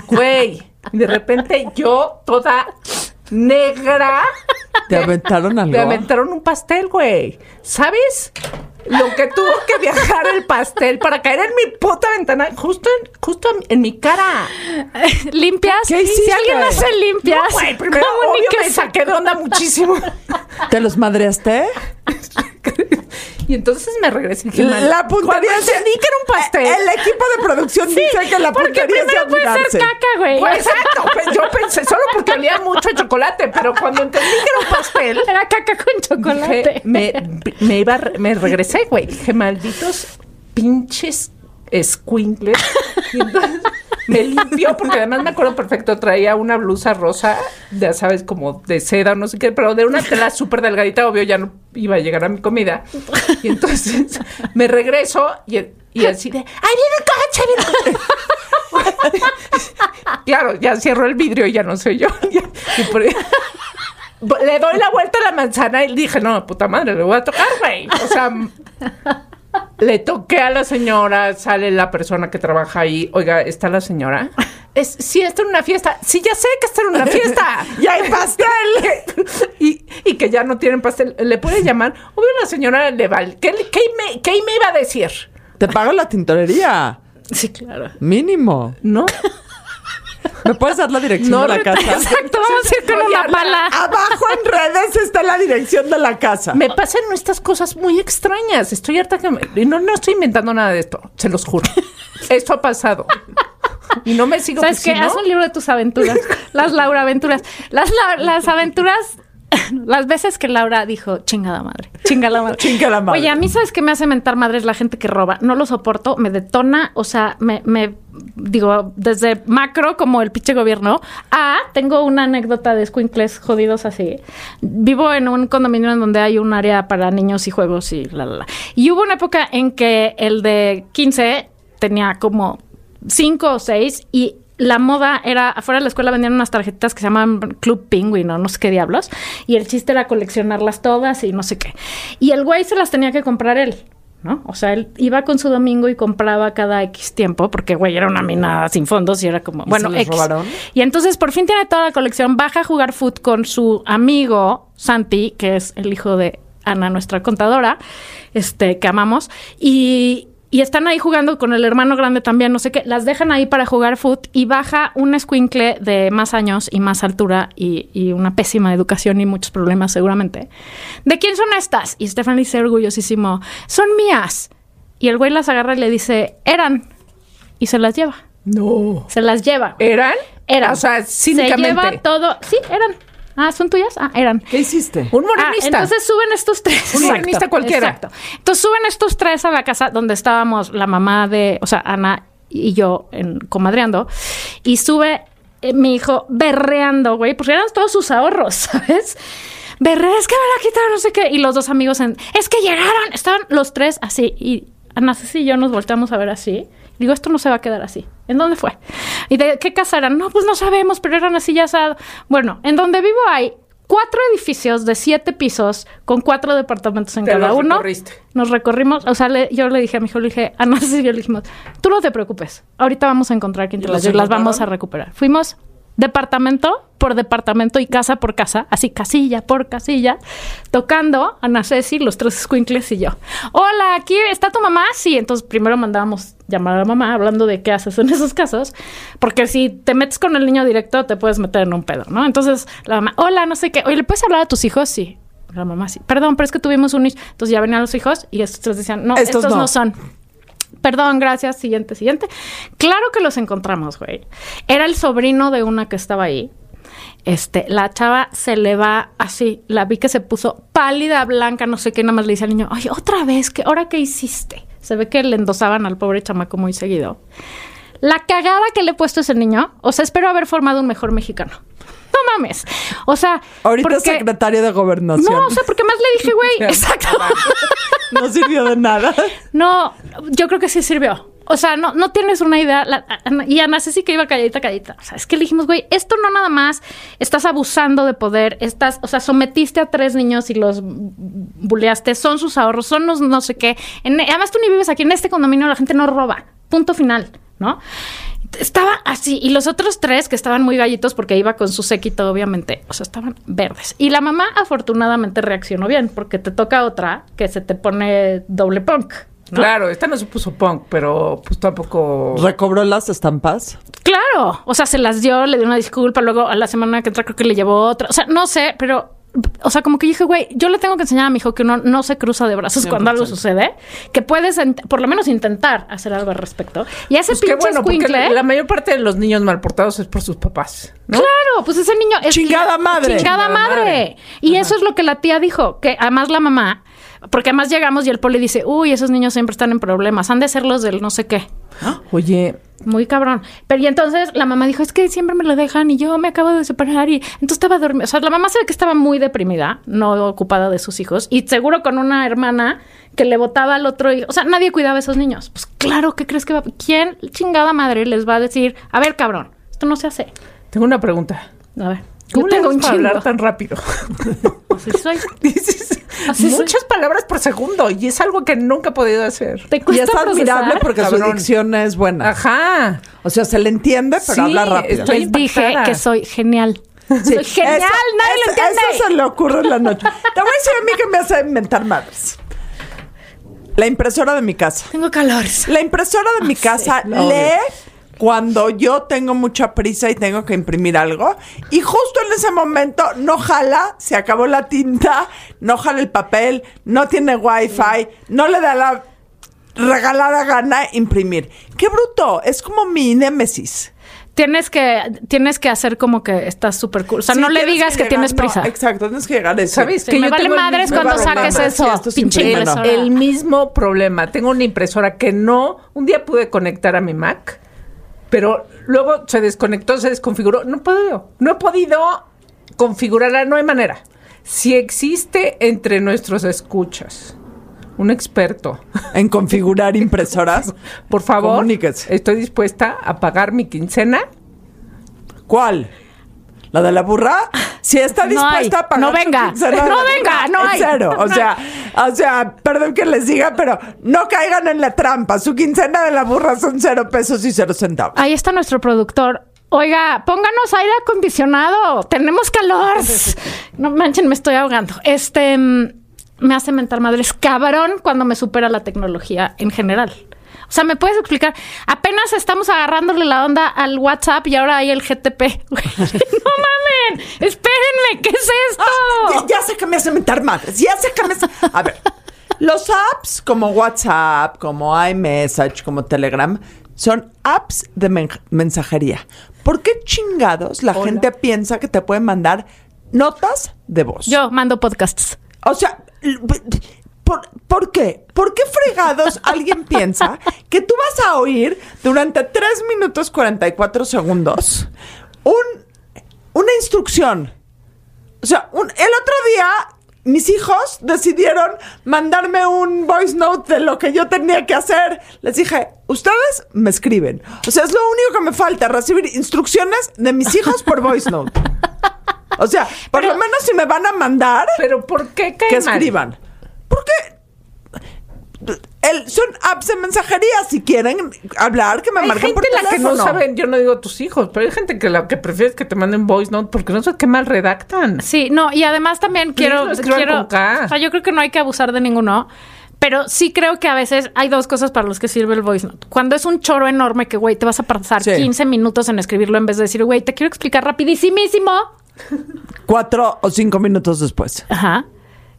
Güey, y de repente yo, toda negra, ¿Te aventaron algo? me aventaron un pastel, güey. ¿Sabes? Lo que tuvo que viajar el pastel para caer en mi puta ventana, justo en, justo en, mi cara. ¿Limpias? ¿Qué hiciste? Si alguien hace limpias, No, güey, primero, ¿cómo ni obvio, que me se- saqué de onda muchísimo. ¿Te los madreaste? y entonces me regresé y dije, La, "Man, la puntería cuando entendí que era un pastel. El equipo de producción dice que la Porque puntería es de primero puede admirarse. ser caca, güey. Pues, exacto, pues, yo pensé, solo porque olía mucho a chocolate, pero cuando entendí que era un pastel, Era caca con chocolate. Dije, me, me iba, me regresé, güey. Dije, malditos pinches escuincles. Y entonces me limpió, porque además me acuerdo perfecto, traía una blusa rosa, ya sabes, como de seda o no sé qué, pero de una tela súper delgadita, obvio, ya no iba a llegar a mi comida. Y entonces me regreso y, y así de, ¡ay, viene el coche! viene el coche". claro, ya cierro el vidrio y ya no soy yo. Y por- le doy la vuelta a la manzana y dije, no, puta madre, le voy a tocar, güey. O sea, le toqué a la señora, sale la persona que trabaja ahí. Oiga, ¿está la señora? Es, sí, está en una fiesta. Sí, ya sé que está en una fiesta. ¡Y hay pastel! y, y que ya no tienen pastel. ¿Le puede llamar? Obvio, la señora le vale. ¿Qué, qué me, qué me iba a decir? Te pago la tintorería. Sí, claro. Mínimo. ¿No? ¿Me puedes dar la dirección No, de la casa? Exacto, vamos a ir con una pala. Abajo en redes está la dirección de la casa. Me pasan estas cosas muy extrañas. Estoy harta que me... no, no estoy inventando nada de esto, se los juro. Esto ha pasado. Y no me sigo ¿Sabes qué? si no- Haz un libro de tus aventuras. Las Laura aventuras. Las, La- las aventuras. Las veces que Laura dijo, chingada madre, chingada madre. Chingada madre. Oye, a mí, ¿sabes qué me hace mentar madres la gente que roba? No lo soporto, me detona, o sea, me, me digo, desde macro como el pinche gobierno, a, tengo una anécdota de squinkles jodidos así. Vivo en un condominio en donde hay un área para niños y juegos y la, la, la. Y hubo una época en que el de 15 tenía como cinco o seis y la moda era, afuera de la escuela vendían unas tarjetitas que se llamaban Club Penguin o no sé qué diablos, y el chiste era coleccionarlas todas y no sé qué. Y el güey se las tenía que comprar él. ¿No? O sea, él iba con su domingo y compraba cada X tiempo, porque, güey, era una mina sin fondos y era como, bueno, se X. robaron? Y entonces por fin tiene toda la colección, baja a jugar foot con su amigo Santi, que es el hijo de Ana, nuestra contadora, este, que amamos, y, y están ahí jugando con el hermano grande también, no sé qué, las dejan ahí para jugar foot y baja un escuincle de más años y más altura y, y una pésima educación y muchos problemas seguramente. ¿De quién son estas? Y Stefan dice orgullosísimo, son mías. Y el güey las agarra y le dice, eran. Y se las lleva. No. Se las lleva. ¿Eran? Eran. O sea, Se cínicamente. lleva todo. Sí, eran. Ah, ¿son tuyas? Ah, eran. ¿Qué hiciste? Un Ah, morenista. entonces suben estos tres. Un morenista cualquiera. Exacto. Entonces suben estos tres a la casa donde estábamos la mamá de, o sea, Ana y yo en, comadreando. Y sube eh, mi hijo berreando, güey, porque eran todos sus ahorros, ¿sabes? Berrea, es que me la quitaron, no sé qué. Y los dos amigos en, es que llegaron. Estaban los tres así. Y Ana Ceci y yo nos volteamos a ver así. Digo, esto no se va a quedar así. ¿En dónde fue? ¿Y de qué casa eran? No, pues no sabemos, pero eran así ya asado. Bueno, en donde vivo hay cuatro edificios de siete pisos con cuatro departamentos en Te cada uno. recorriste. Nos recorrimos, o sea, le- yo le dije a mi hijo, le dije, a Nancy y yo le dijimos, tú no te preocupes, ahorita vamos a encontrar quién te ¿Y las las vamos a recuperar. Fuimos departamento por departamento y casa por casa, así casilla por casilla, tocando a Ana Ceci, los tres squinkles y yo. Hola, ¿aquí está tu mamá? Sí, entonces primero mandábamos llamar a la mamá hablando de qué haces en esos casos, porque si te metes con el niño directo te puedes meter en un pedo, ¿no? Entonces la mamá, hola, no sé qué, oye, ¿le puedes hablar a tus hijos? Sí. La mamá sí. Perdón, pero es que tuvimos un. Entonces ya venían los hijos y estos tres decían, no, Estos estos, no. no son. Perdón, gracias. Siguiente, siguiente. Claro que los encontramos, güey. Era el sobrino de una que estaba ahí. Este, la chava se le va así, la vi que se puso pálida, blanca, no sé qué, nada más le dice al niño, ay, otra vez, ¿qué, ¿ahora qué hiciste? Se ve que le endosaban al pobre chamaco muy seguido. La cagada que le he puesto a ese niño, o sea, espero haber formado un mejor mexicano. No mames. O sea, Ahorita es porque- secretario de gobernación. No, o sea, porque más le dije, güey, exacto. no sirvió de nada. No, yo creo que sí sirvió. O sea, no, no tienes una idea. La- y Ana sí que iba calladita, calladita. O sea, es que le dijimos, güey, esto no nada más estás abusando de poder, estás, o sea, sometiste a tres niños y los buleaste, son sus ahorros, son los no sé qué. En- además, tú ni vives aquí en este condominio, la gente no roba. Punto final, ¿no? Estaba así, y los otros tres que estaban muy gallitos porque iba con su séquito, obviamente, o sea, estaban verdes. Y la mamá afortunadamente reaccionó bien, porque te toca otra que se te pone doble punk. ¿no? Claro, esta no se puso punk, pero pues tampoco. ¿Recobró las estampas? Claro, o sea, se las dio, le dio una disculpa, luego a la semana que entra creo que le llevó otra, o sea, no sé, pero, o sea, como que dije, güey, yo le tengo que enseñar a mi hijo que uno no se cruza de brazos cuando algo sucede, que puedes por lo menos intentar hacer algo al respecto. Y ese Pues pinche bueno, porque escuincle- la mayor parte de los niños malportados es por sus papás, ¿no? Claro, pues ese niño es Chingada madre. Chingada Chingada madre. madre. Y eso es lo que la tía dijo, que además la mamá, porque además llegamos y el poli dice, uy, esos niños siempre están en problemas, han de ser los del no sé qué. Oye, Muy cabrón. Pero y entonces la mamá dijo, es que siempre me lo dejan y yo me acabo de separar y entonces estaba dormida. O sea, la mamá se ve que estaba muy deprimida, no ocupada de sus hijos y seguro con una hermana que le votaba al otro hijo. O sea, nadie cuidaba a esos niños. Pues claro, ¿qué crees que va? ¿Quién chingada madre les va a decir, a ver, cabrón, esto no se hace? tengo una pregunta. A ver. ¿Cómo le para chingo. hablar tan rápido? Así soy. Dices Así soy. muchas palabras por segundo y es algo que nunca he podido hacer. Te Y cuesta es admirable procesar? porque su Cabrón. dicción es buena. Aja. O sea, se le entiende, pero Sí, habla rápido. estoy- Les dije que soy genial. Sí, soy genial, eso- nadie lo eso- entiende. Eso se le ocurre en la noche. Te voy a decir a mí que me hace inventar madres. La impresora de mi casa. Tengo calores. La impresora de mi casa la odio. lee cuando yo tengo mucha prisa y tengo que imprimir algo. Y justo en ese momento no jala, se acabó la tinta, no jala el papel, no tiene wifi, no le da la regalada gana imprimir. ¡Qué bruto! Es como mi némesis. Tienes que, tienes que hacer como que estás súper cool. O sea, Sí, no le digas que, llegar- tienes no, prisa. exacto, tienes que llegar a eso. ¿Sabes? Sí, que me yo vale madres mismo cuando saques eso, Sí, pinche impresora. El mismo problema. Tengo una impresora que no, un día pude conectar a mi Mac, pero luego se desconectó, se desconfiguró. No he podido, no he podido configurarla, no hay manera. Si existe entre nuestros escuchas un experto, En configurar impresoras. por favor, Comuníquese. estoy dispuesta a pagar mi quincena ¿Cuál? ¿La de la burra? Si está No dispuesta a pagar No venga. No venga, no hay. cero. O No sea, o sea, perdón que les diga, pero no caigan en la trampa. Su quincena de la burra son cero pesos y cero centavos. Ahí está nuestro productor. Oiga, pónganos aire acondicionado. Tenemos calor. No manchen, me estoy ahogando. Este mm, me hace mentar madres cabrón cuando me supera la tecnología en general. O sea, ¿me puedes explicar? Apenas estamos agarrándole la onda al WhatsApp y ahora hay el GTP. No mamen. Espérenme, ¿qué es esto? Ah, ya, ya sé que me hace mentar madres. Ya sé que me hace... A ver, los apps como WhatsApp, como iMessage, como Telegram, son apps de men- mensajería. ¿Por qué chingados la gente piensa que te pueden mandar notas de voz? Yo mando podcasts. O sea, ¿por, por qué? ¿Por qué fregados alguien piensa que tú vas a oír durante 3 minutos 44 segundos un, una instrucción? O sea, un- el otro día mis hijos decidieron mandarme un voice note de lo que yo tenía que hacer. Les dije, ustedes me escriben. O sea, es lo único que me falta, recibir instrucciones de mis hijos por voice note. O sea, por lo menos si me van a mandar, Pero ¿por qué que mal? escriban. Porque el, son apps de mensajería. Si quieren hablar, que me Hay marquen gente por la que no teléfono. saben, yo no digo tus hijos, pero hay gente que la que prefieres que te manden voice note porque no sé qué mal redactan. Sí, no, y además también quiero, quiero con K. o sea, yo creo que no hay que abusar de ninguno, pero sí creo que a veces hay dos cosas para los que sirve el voice note. Cuando es un choro enorme que, güey, te vas a pasar Sí. 15 minutos en escribirlo en vez de decir, güey, te quiero explicar rapidísimísimo. Cuatro o cinco minutos después. Ajá.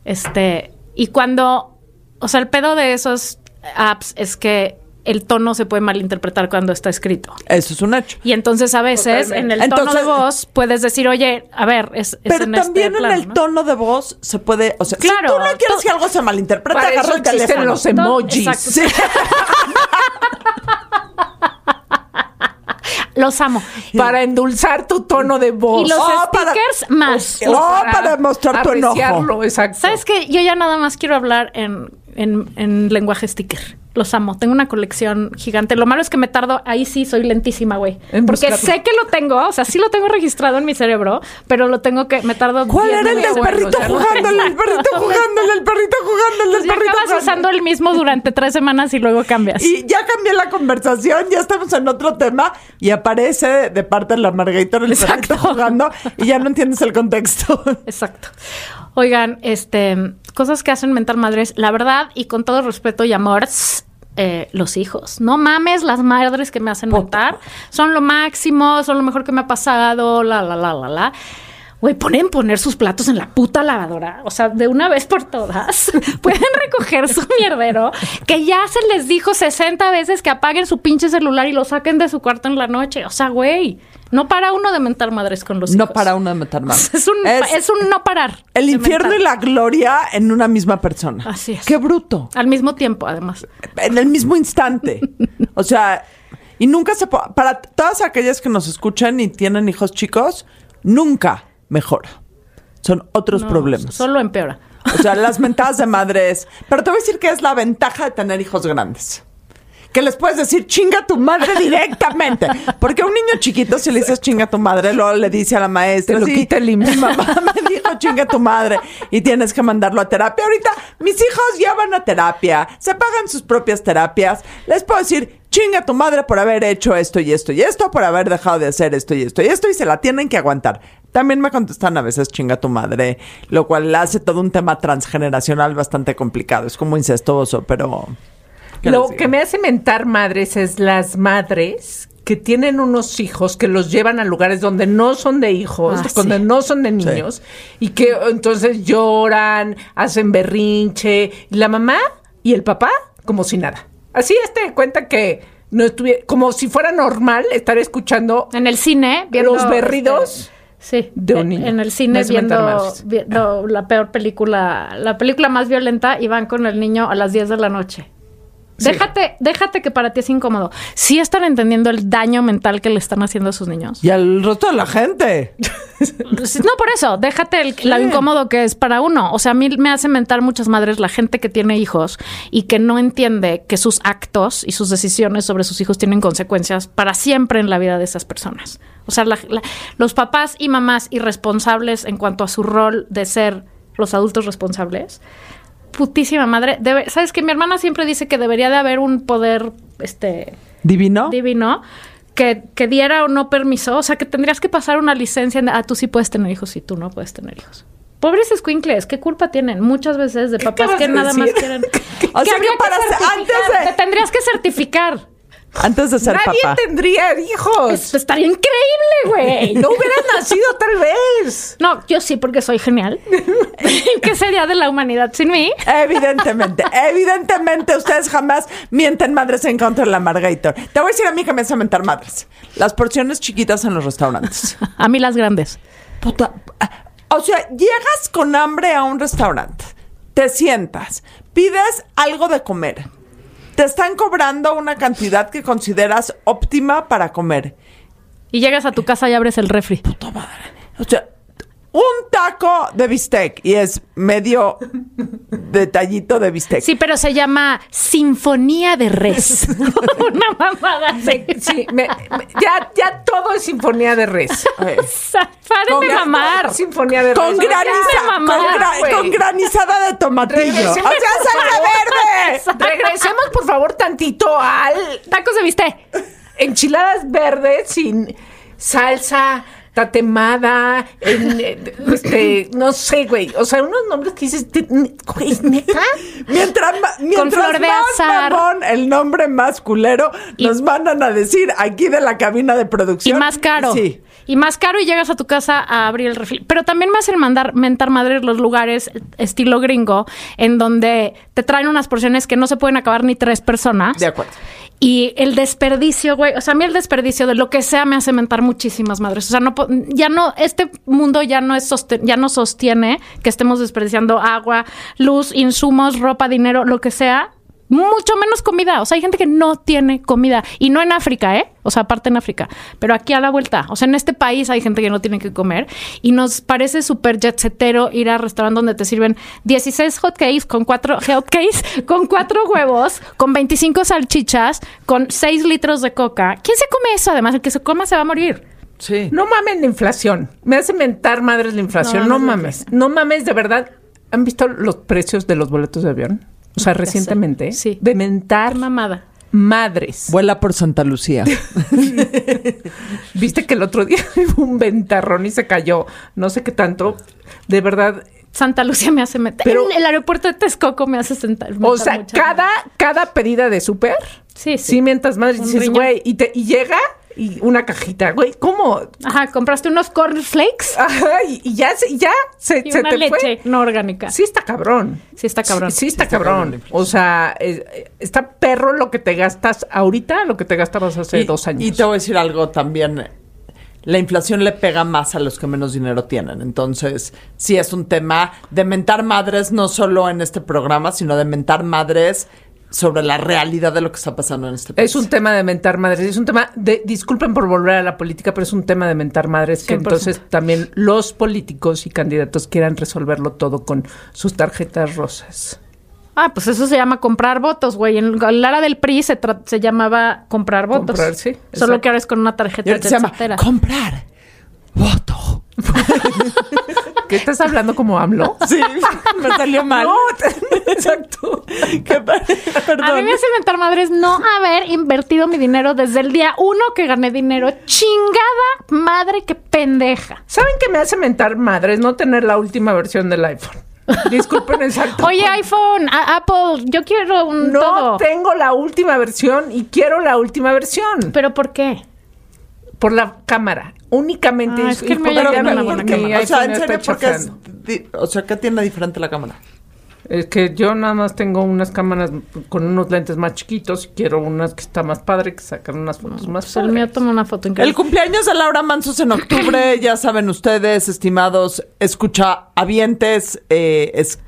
Este, y cuando, o sea, el pedo de esos apps es que el tono se puede malinterpretar cuando está escrito. Eso es un hecho. Y entonces a veces Totalmente. en el tono Entonces- de voz puedes decir, oye, a ver, es, es Pero en también este en el ¿no? tono de voz se puede. O sea, Claro, si tú no quieres que algo se malinterprete, agarra el existen teléfono. los emojis. Exacto. Sí. Los amo. Para endulzar tu tono de voz. Y los Oh, para- stickers más. Oh, para mostrar tu enojo. exacto. ¿Sabes qué? Yo ya nada más quiero hablar en, en, en lenguaje sticker. Los amo. Tengo una colección gigante. Lo malo es que me tardo. Ahí sí soy lentísima, güey. Porque buscarlo. sé que lo tengo. O sea, sí lo tengo registrado en mi cerebro. Pero lo tengo que. Me tardo. ¿Cuál 10 era el del perrito jugándole? El perrito jugándole, el perrito jugándole, el perrito acabas jugando. usando el mismo durante tres semanas y luego cambias. Y ya cambié la conversación, ya estamos en otro tema y aparece de parte de la Margator el perrito jugando y ya no entiendes el contexto. Exacto. Oigan, este, cosas que hacen mental madres, la verdad, y con todo respeto y amor, eh, los hijos. No mames las madres que me hacen mentar. Son lo máximo, son lo mejor que me ha pasado, la, la, la, la, la. Güey, pueden poner sus platos en la puta lavadora. O sea, de una vez por todas. Pueden recoger su mierdero. Que ya se les dijo 60 veces que apaguen su pinche celular y lo saquen de su cuarto en la noche. O sea, güey, no para uno de mentar madres con los hijos. No para uno de meter más. Es un, es, un no parar. el infierno mentar. y la gloria en una misma persona. Así es. Qué bruto. Al mismo tiempo, además. En el mismo instante. O sea, y nunca se para todas aquellas que nos escuchan y tienen hijos chicos, nunca mejora. Son otros No, problemas. Solo empeora. O sea, las mentadas de madres. Pero te voy a decir que es la ventaja de tener hijos grandes. Que les puedes decir chinga tu madre directamente. Porque a un niño chiquito, si le dices chinga tu madre, luego le dice a la maestra. Te lo "Sí, quita el IMSS". Mi mamá me dijo chinga tu madre. Y tienes que mandarlo a terapia. Ahorita, mis hijos ya van a terapia. Se pagan sus propias terapias. Les puedo decir chinga tu madre por haber hecho esto y esto y esto, por haber dejado de hacer esto y esto y esto. Y se la tienen que aguantar. También me contestan a veces chinga tu madre, lo cual hace todo un tema transgeneracional bastante complicado. Es como incestuoso, pero... ¿qué les Lo que me hace mentar madres es las madres que tienen unos hijos que los llevan a lugares donde no son de hijos, Ah, donde sí. no son de niños, y que entonces lloran, hacen berrinche, y la mamá y el papá como si nada. Así este cuenta que no estuviera, como si fuera normal estar escuchando En el cine, viendo. Los berridos este, sí. de un niño. En el cine, viendo, viendo la peor película, la película más violenta, y van con el niño a las 10 de la noche. Sí. Déjate, déjate que para ti es incómodo. Sí están entendiendo el daño mental que le están haciendo a sus niños. Y al resto de la gente. No, por eso, déjate el, lo incómodo que es para uno. O sea, a mí me hace mentar muchas madres la gente que tiene hijos y que no entiende que sus actos y sus decisiones sobre sus hijos tienen consecuencias para siempre en la vida de esas personas. O sea, la- la- los papás y mamás irresponsables en cuanto a su rol de ser los adultos responsables. Putísima madre. Debe, ¿Sabes que Mi hermana siempre dice que debería de haber un poder, este ¿Divino? divino que, que diera o no permiso. O sea, que tendrías que pasar una licencia. en- Ah, tú sí puedes tener hijos y tú no puedes tener hijos. Pobres escuincles, ¿qué culpa tienen? Muchas veces de papás que nada decir? más quieren. O sea, habría que para antes de- Te tendrías que certificar. Antes de ser Nadie papá. tendría hijos. Esto estaría increíble, güey. No hubieras nacido tal vez. No, yo sí, porque soy genial. ¿Qué sería de la humanidad sin mí? Evidentemente, evidentemente ustedes jamás mienten madres en contra de la Margator. Te voy a decir a mí que me hace mentar madres. Las porciones chiquitas en los restaurantes. A mí las grandes. Puta. O sea, llegas con hambre a un restaurante, te sientas, pides algo de comer, te están cobrando una cantidad que consideras óptima para comer. Y llegas a tu casa y abres el refri. Puta madre. O sea, un taco de bistec y es medio detallito de bistec. Sí, pero se llama Sinfonía de Res. Una mamada. Sí, me- me- ya, ya todo es sinfonía de res. Paren Con de mamar. Sinfonía de Con, res. graniza- Ya, mamá, con, gra- con granizada de tomatillo. O sea, Regresemos, salsa verde. Regresemos, por favor, tantito al Tacos de bistec. enchiladas verdes sin salsa tatemada, en, eh, este, no sé, güey. O sea, unos nombres que dices, te- güey, neta. Mientras, mientras de más azar. mamón, el nombre más culero, Y- nos mandan a decir aquí de la cabina de Y producción. más caro. Sí. Y más caro y llegas a tu casa a abrir el refri. Pero también me hacen mandar mentar madres los lugares estilo gringo en donde te traen unas porciones que no se pueden acabar ni tres personas. De acuerdo. Y el desperdicio, güey, o sea, a mí el desperdicio de lo que sea me hace mentar muchísimas madres. O sea, no ya no este mundo ya no es ya no sostiene que estemos desperdiciando agua, luz, insumos, ropa, dinero, lo que sea. Mucho menos comida. O sea, hay gente que no tiene comida. Y no en África, ¿eh? O sea, aparte en África. Pero aquí a la vuelta. O sea, en este país hay gente que no tiene que comer. Y nos parece súper jetsetero ir a restaurante donde te sirven 16 hotcakes con cuatro hotcakes, con cuatro huevos, con 25 salchichas, con 6 litros de coca. ¿Quién se come eso? Además, el que se coma se va a morir. Sí. No mamen la inflación. Me hace mentar madres la inflación. No, No, mames. No mames, de verdad. ¿Han visto los precios de los boletos de avión? O sea, recientemente. Sí. De mentar mamada. madres. Vuela por Santa Lucía. Viste que el otro día hubo un ventarrón y se cayó. No sé qué tanto. De verdad. Santa Lucía me hace meter. Pero- el, el aeropuerto de Texcoco me hace sentar. O sea, cada, cada pedida de súper. Sí, sí. Sí, mientras madres Un dices, güey, y, te- y llega y una cajita, güey, ¿cómo? Ajá, compraste unos cornflakes Ajá, y, y ya, se- y ya se, y se una te leche fue. no orgánica. Sí está cabrón. Sí está cabrón. Sí, sí está, cabrón. O sea, eh, eh, está perro lo que te gastas ahorita, lo que te gastabas hace y, dos años. Y te voy a decir algo también. La inflación le pega más a los que menos dinero tienen. Entonces, sí es un tema de mentar madres, no solo en este programa, sino de mentar madres sobre la realidad de lo que está pasando en este país. Es un tema de mentar madres, es un tema de, disculpen por volver a la política, pero es un tema de mentar madres que 100%. entonces también los políticos y candidatos quieran resolverlo todo con sus tarjetas rosas. Ah, pues eso se llama comprar votos, güey. En el área del PRI se, tra- se llamaba comprar votos. Comprar, sí, Solo exacto. que ahora es con una tarjeta ahorita se llama comprar voto. ¿Qué estás hablando como AMLO? Sí, me salió mal. No, exacto. Qué pa- Perdón. A mí me hace mentar madres no haber invertido mi dinero desde el día uno que gané dinero. Chingada madre, qué pendeja. ¿Saben qué me hace mentar madres? No tener la última versión del iPhone. Disculpen exacto. Oye, iPhone, a- Apple, yo quiero un no todo. tengo la última versión y quiero la última versión. ¿Pero por qué? Por la cámara. Únicamente. Ah, es que el tiene Pero, una cámara. O sea, en serio, porque es, o sea, ¿qué tiene diferente la cámara? Es que yo nada más tengo unas cámaras con unos lentes más chiquitos y quiero unas que está más padre, que sacan unas fotos más Pues el mío toma una foto El increíble. cumpleaños de Laura Mansos en octubre, ya saben ustedes, estimados, escucha habientes, eh, es,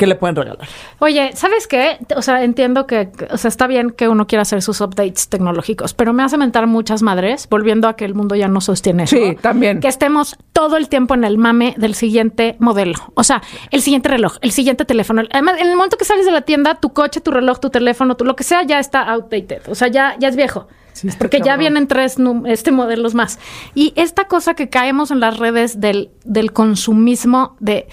¿Qué le pueden regalar? Oye, ¿sabes qué? O sea, entiendo que, o sea, está bien que uno quiera hacer sus updates tecnológicos, pero me hace mentar muchas madres, volviendo a que el mundo ya no sostiene eso. Sí, también. Que estemos todo el tiempo en el mame del siguiente modelo. O sea, el siguiente reloj, el siguiente teléfono. Además, en el momento que sales de la tienda, tu coche, tu reloj, tu teléfono, tu lo que sea, ya está outdated. O sea, ya, ya es viejo. Sí, porque ya vienen tres este modelos más. Y esta cosa que caemos en las redes del, del consumismo de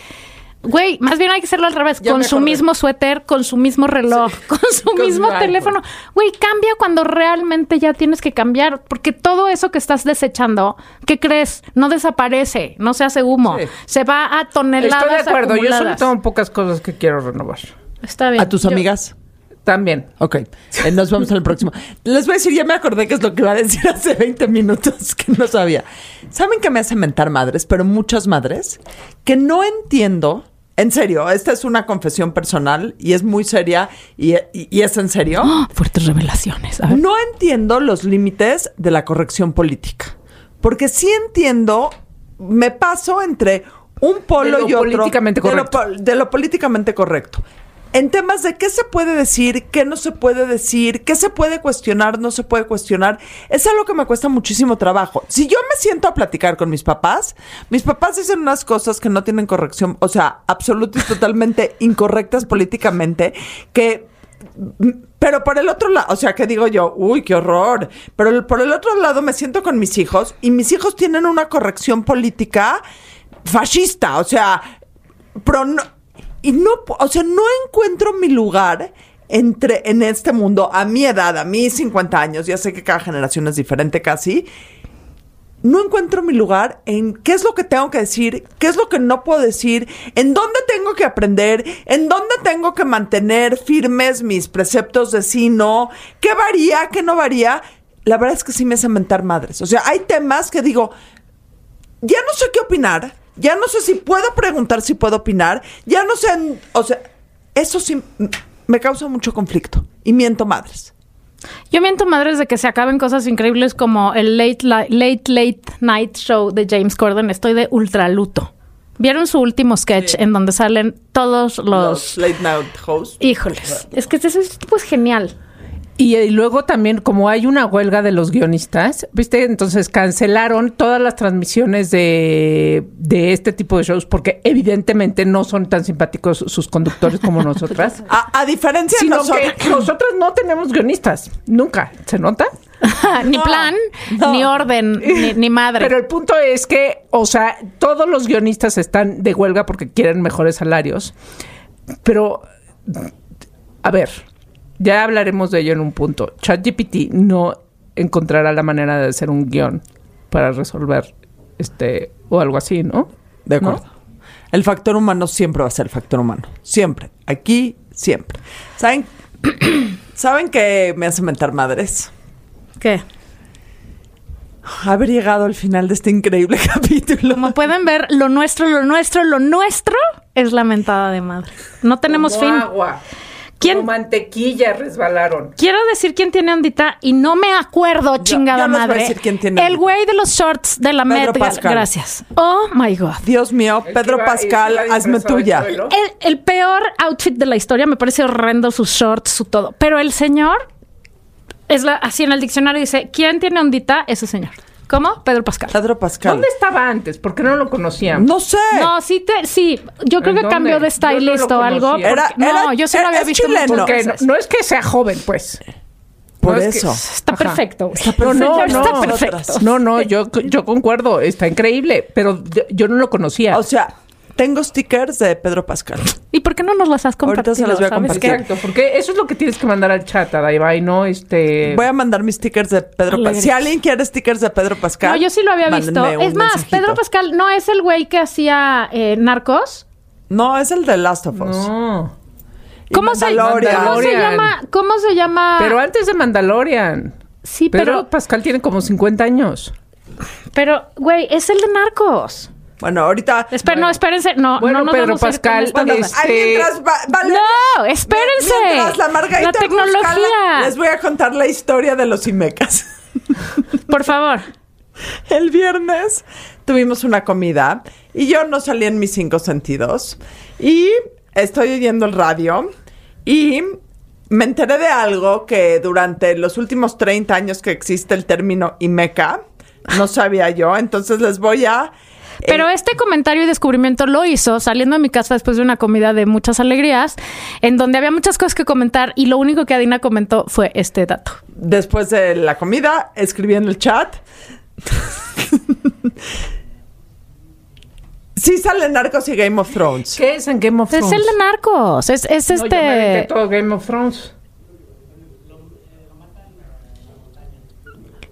Güey, más bien hay que hacerlo al revés. Ya con su mismo suéter, con su mismo reloj, con su Con mismo iPhone. teléfono. Güey, cambia cuando realmente ya tienes que cambiar. Porque todo eso que estás desechando, ¿qué crees? No desaparece, no se hace humo. Sí. Se va a toneladas Estoy de acuerdo. Yo solo tengo pocas cosas que quiero renovar. Está bien. ¿A tus Yo- amigas? También. Ok, eh, nos vemos en el próximo. Les voy a decir, ya me acordé que es lo que iba a decir hace 20 minutos que no sabía. ¿Saben que me hace mentar madres, pero muchas madres? Que no entiendo, en serio, esta es una confesión personal y es muy seria y, y- y es en serio. ¡Ah! Fuertes revelaciones. A ver. No entiendo los límites de la corrección política. Porque sí entiendo, me paso entre un polo De lo y otro. políticamente de lo correcto. po- de lo políticamente correcto. En temas de qué se puede decir, qué no se puede decir, qué se puede cuestionar, no se puede cuestionar, es algo que me cuesta muchísimo trabajo. Si yo me siento a platicar con mis papás, mis papás dicen unas cosas que no tienen corrección, o sea, absolutas y totalmente incorrectas políticamente, que pero por el otro lado, o sea, que digo yo, uy, qué horror. Pero por el otro lado me siento con mis hijos y mis hijos tienen una corrección política fascista, o sea, pro- y no, o sea, no encuentro mi lugar entre en este mundo a mi edad, a mis 50 años, ya sé que cada generación es diferente casi, no encuentro mi lugar en qué es lo que tengo que decir, qué es lo que no puedo decir, en dónde tengo que aprender, en dónde tengo que mantener firmes mis preceptos de sí, no, qué varía, qué no varía. La verdad es que sí me hace mentar madres. O sea, hay temas que digo, ya no sé qué opinar, ya no sé si puedo preguntar si puedo opinar, ya no sé, o sea, eso sí me causa mucho conflicto y miento madres. Yo miento madres de que se acaben cosas increíbles como el late, late, late night show de James Corden. Estoy de ultraluto. ¿Vieron su último sketch en donde salen todos los... Los late night hosts. Híjoles, es que ese tipo es genial. Y, luego también, como hay una huelga de los guionistas, ¿viste? Entonces cancelaron todas las transmisiones de, de este tipo de shows porque evidentemente no son tan simpáticos sus conductores como nosotras. A, a diferencia de Sino nosotros. que nosotros no tenemos guionistas. Nunca. ¿Se nota? ni No, plan, no. ni orden, ni, ni madre. Pero el punto es que, o sea, todos los guionistas están de huelga porque quieren mejores salarios. Pero, a ver, ya hablaremos de ello en un punto. ChatGPT no encontrará la manera de hacer un guion para resolver este o algo así, ¿no? De acuerdo. El factor humano siempre va a ser el factor humano. Siempre. Aquí, siempre. ¿Saben? ¿Saben que me hace mentar madres? ¿Qué? Haber llegado al final de este increíble capítulo. Como pueden ver, lo nuestro, lo nuestro, lo nuestro es la mentada de madre. No tenemos Como fin. agua. ¿Quién- Como mantequilla resbalaron. Quiero decir quién tiene ondita y no me acuerdo, chingada yo les voy a madre. decir quién tiene El güey de los shorts de la Pedro Met. Gala. Pascal. Gracias. Oh my God. Dios mío, El Pedro Pascal, hazme tuya. el peor outfit de la historia, me parece horrendo sus shorts, su todo. Pero el señor, es la, así en el diccionario dice, ¿quién tiene ondita? Ese señor. ¿Cómo? Pedro Pascal. Pedro Pascal. ¿Dónde estaba antes? ¿Por qué no lo conocíamos? No sé. No, sí, te, sí. Yo creo ¿En que dónde? cambió de Yo no stylist o algo. conocía. porque- Era- no, era- yo sí lo era- había es visto chileno. no, no es que sea joven, pues. Por No es que- eso. Está Ajá. perfecto. Está No, no, perfecto. no. Está perfecto. No, no, yo, yo concuerdo, está increíble, pero yo no lo conocía. O sea, tengo stickers de Pedro Pascal. ¿Y por qué no nos las has Ahorita compartido? se las voy a ¿Sabes compartir. qué? Exacto, porque eso es lo que tienes que mandar al chat, Adaiba, y no este... Voy a mandar mis stickers de Pedro Pascal. Si alguien quiere stickers de Pedro Pascal. No, yo sí lo había visto. Es más, mensajito. Pedro Pascal no es el güey que hacía eh, Narcos. No, es el de Last of Us. No. ¿Cómo se, Mandalorian. ¿Cómo se llama? ¿Cómo se llama? Pero antes de Mandalorian. sí, Pedro pero, Pascal tiene como 50 años. pero, güey, es el de Narcos. Bueno, ahorita. Espera, no, espérense. No, Bueno, no nos Pedro vamos a ir con Pascal, esta bueno, nada. es- Ay, mientras va- vale- No, espérense. Mientras la Margarita La busca tecnología. Les voy a contar la historia de los Imecas. Por favor. El viernes tuvimos una comida y yo no salí en mis cinco sentidos. Y estoy oyendo el radio y me enteré de algo que durante los últimos 30 años que existe el término IMECA, no sabía yo, entonces les voy a... eh, Pero este comentario y descubrimiento lo hizo saliendo de mi casa después de una comida de muchas alegrías, en donde había muchas cosas que comentar y lo único que Adina comentó fue este dato. después de la comida, escribí en el chat. sí sale Narcos y Game of Thrones. ¿Qué es en Game of Es Thrones? el de Narcos, es, es No, yo me este... todo Game of Thrones.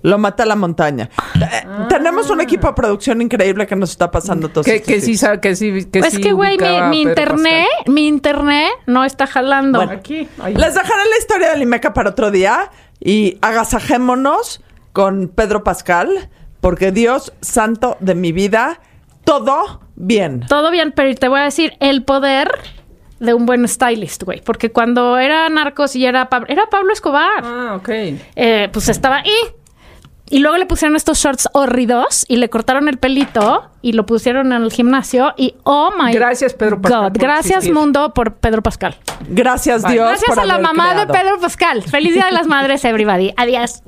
Lo mata la montaña. Eh, Tenemos un equipo de producción increíble que nos está pasando todos Que, que sí que sí, que Es sí que, güey, mi, mi internet, mi internet no está jalando. Bueno, Aquí. Les dejaré la historia del IMECA para otro día y agasajémonos con Pedro Pascal, porque Dios santo de mi vida, todo bien. Todo bien, pero te voy a decir el poder de un buen stylist, güey. Porque cuando era Narcos y era Pablo, era Pablo Escobar, Ah, ok. eh, pues estaba ahí. Y luego le pusieron estos shorts horridos y le cortaron el pelito y lo pusieron en el gimnasio y oh my Gracias, Pedro Pascal, God. Gracias existir. mundo por Pedro Pascal. Gracias Bye. Dios. Gracias por a la mamá creado. de Pedro Pascal. Feliz Día de las Madres, everybody. Adiós.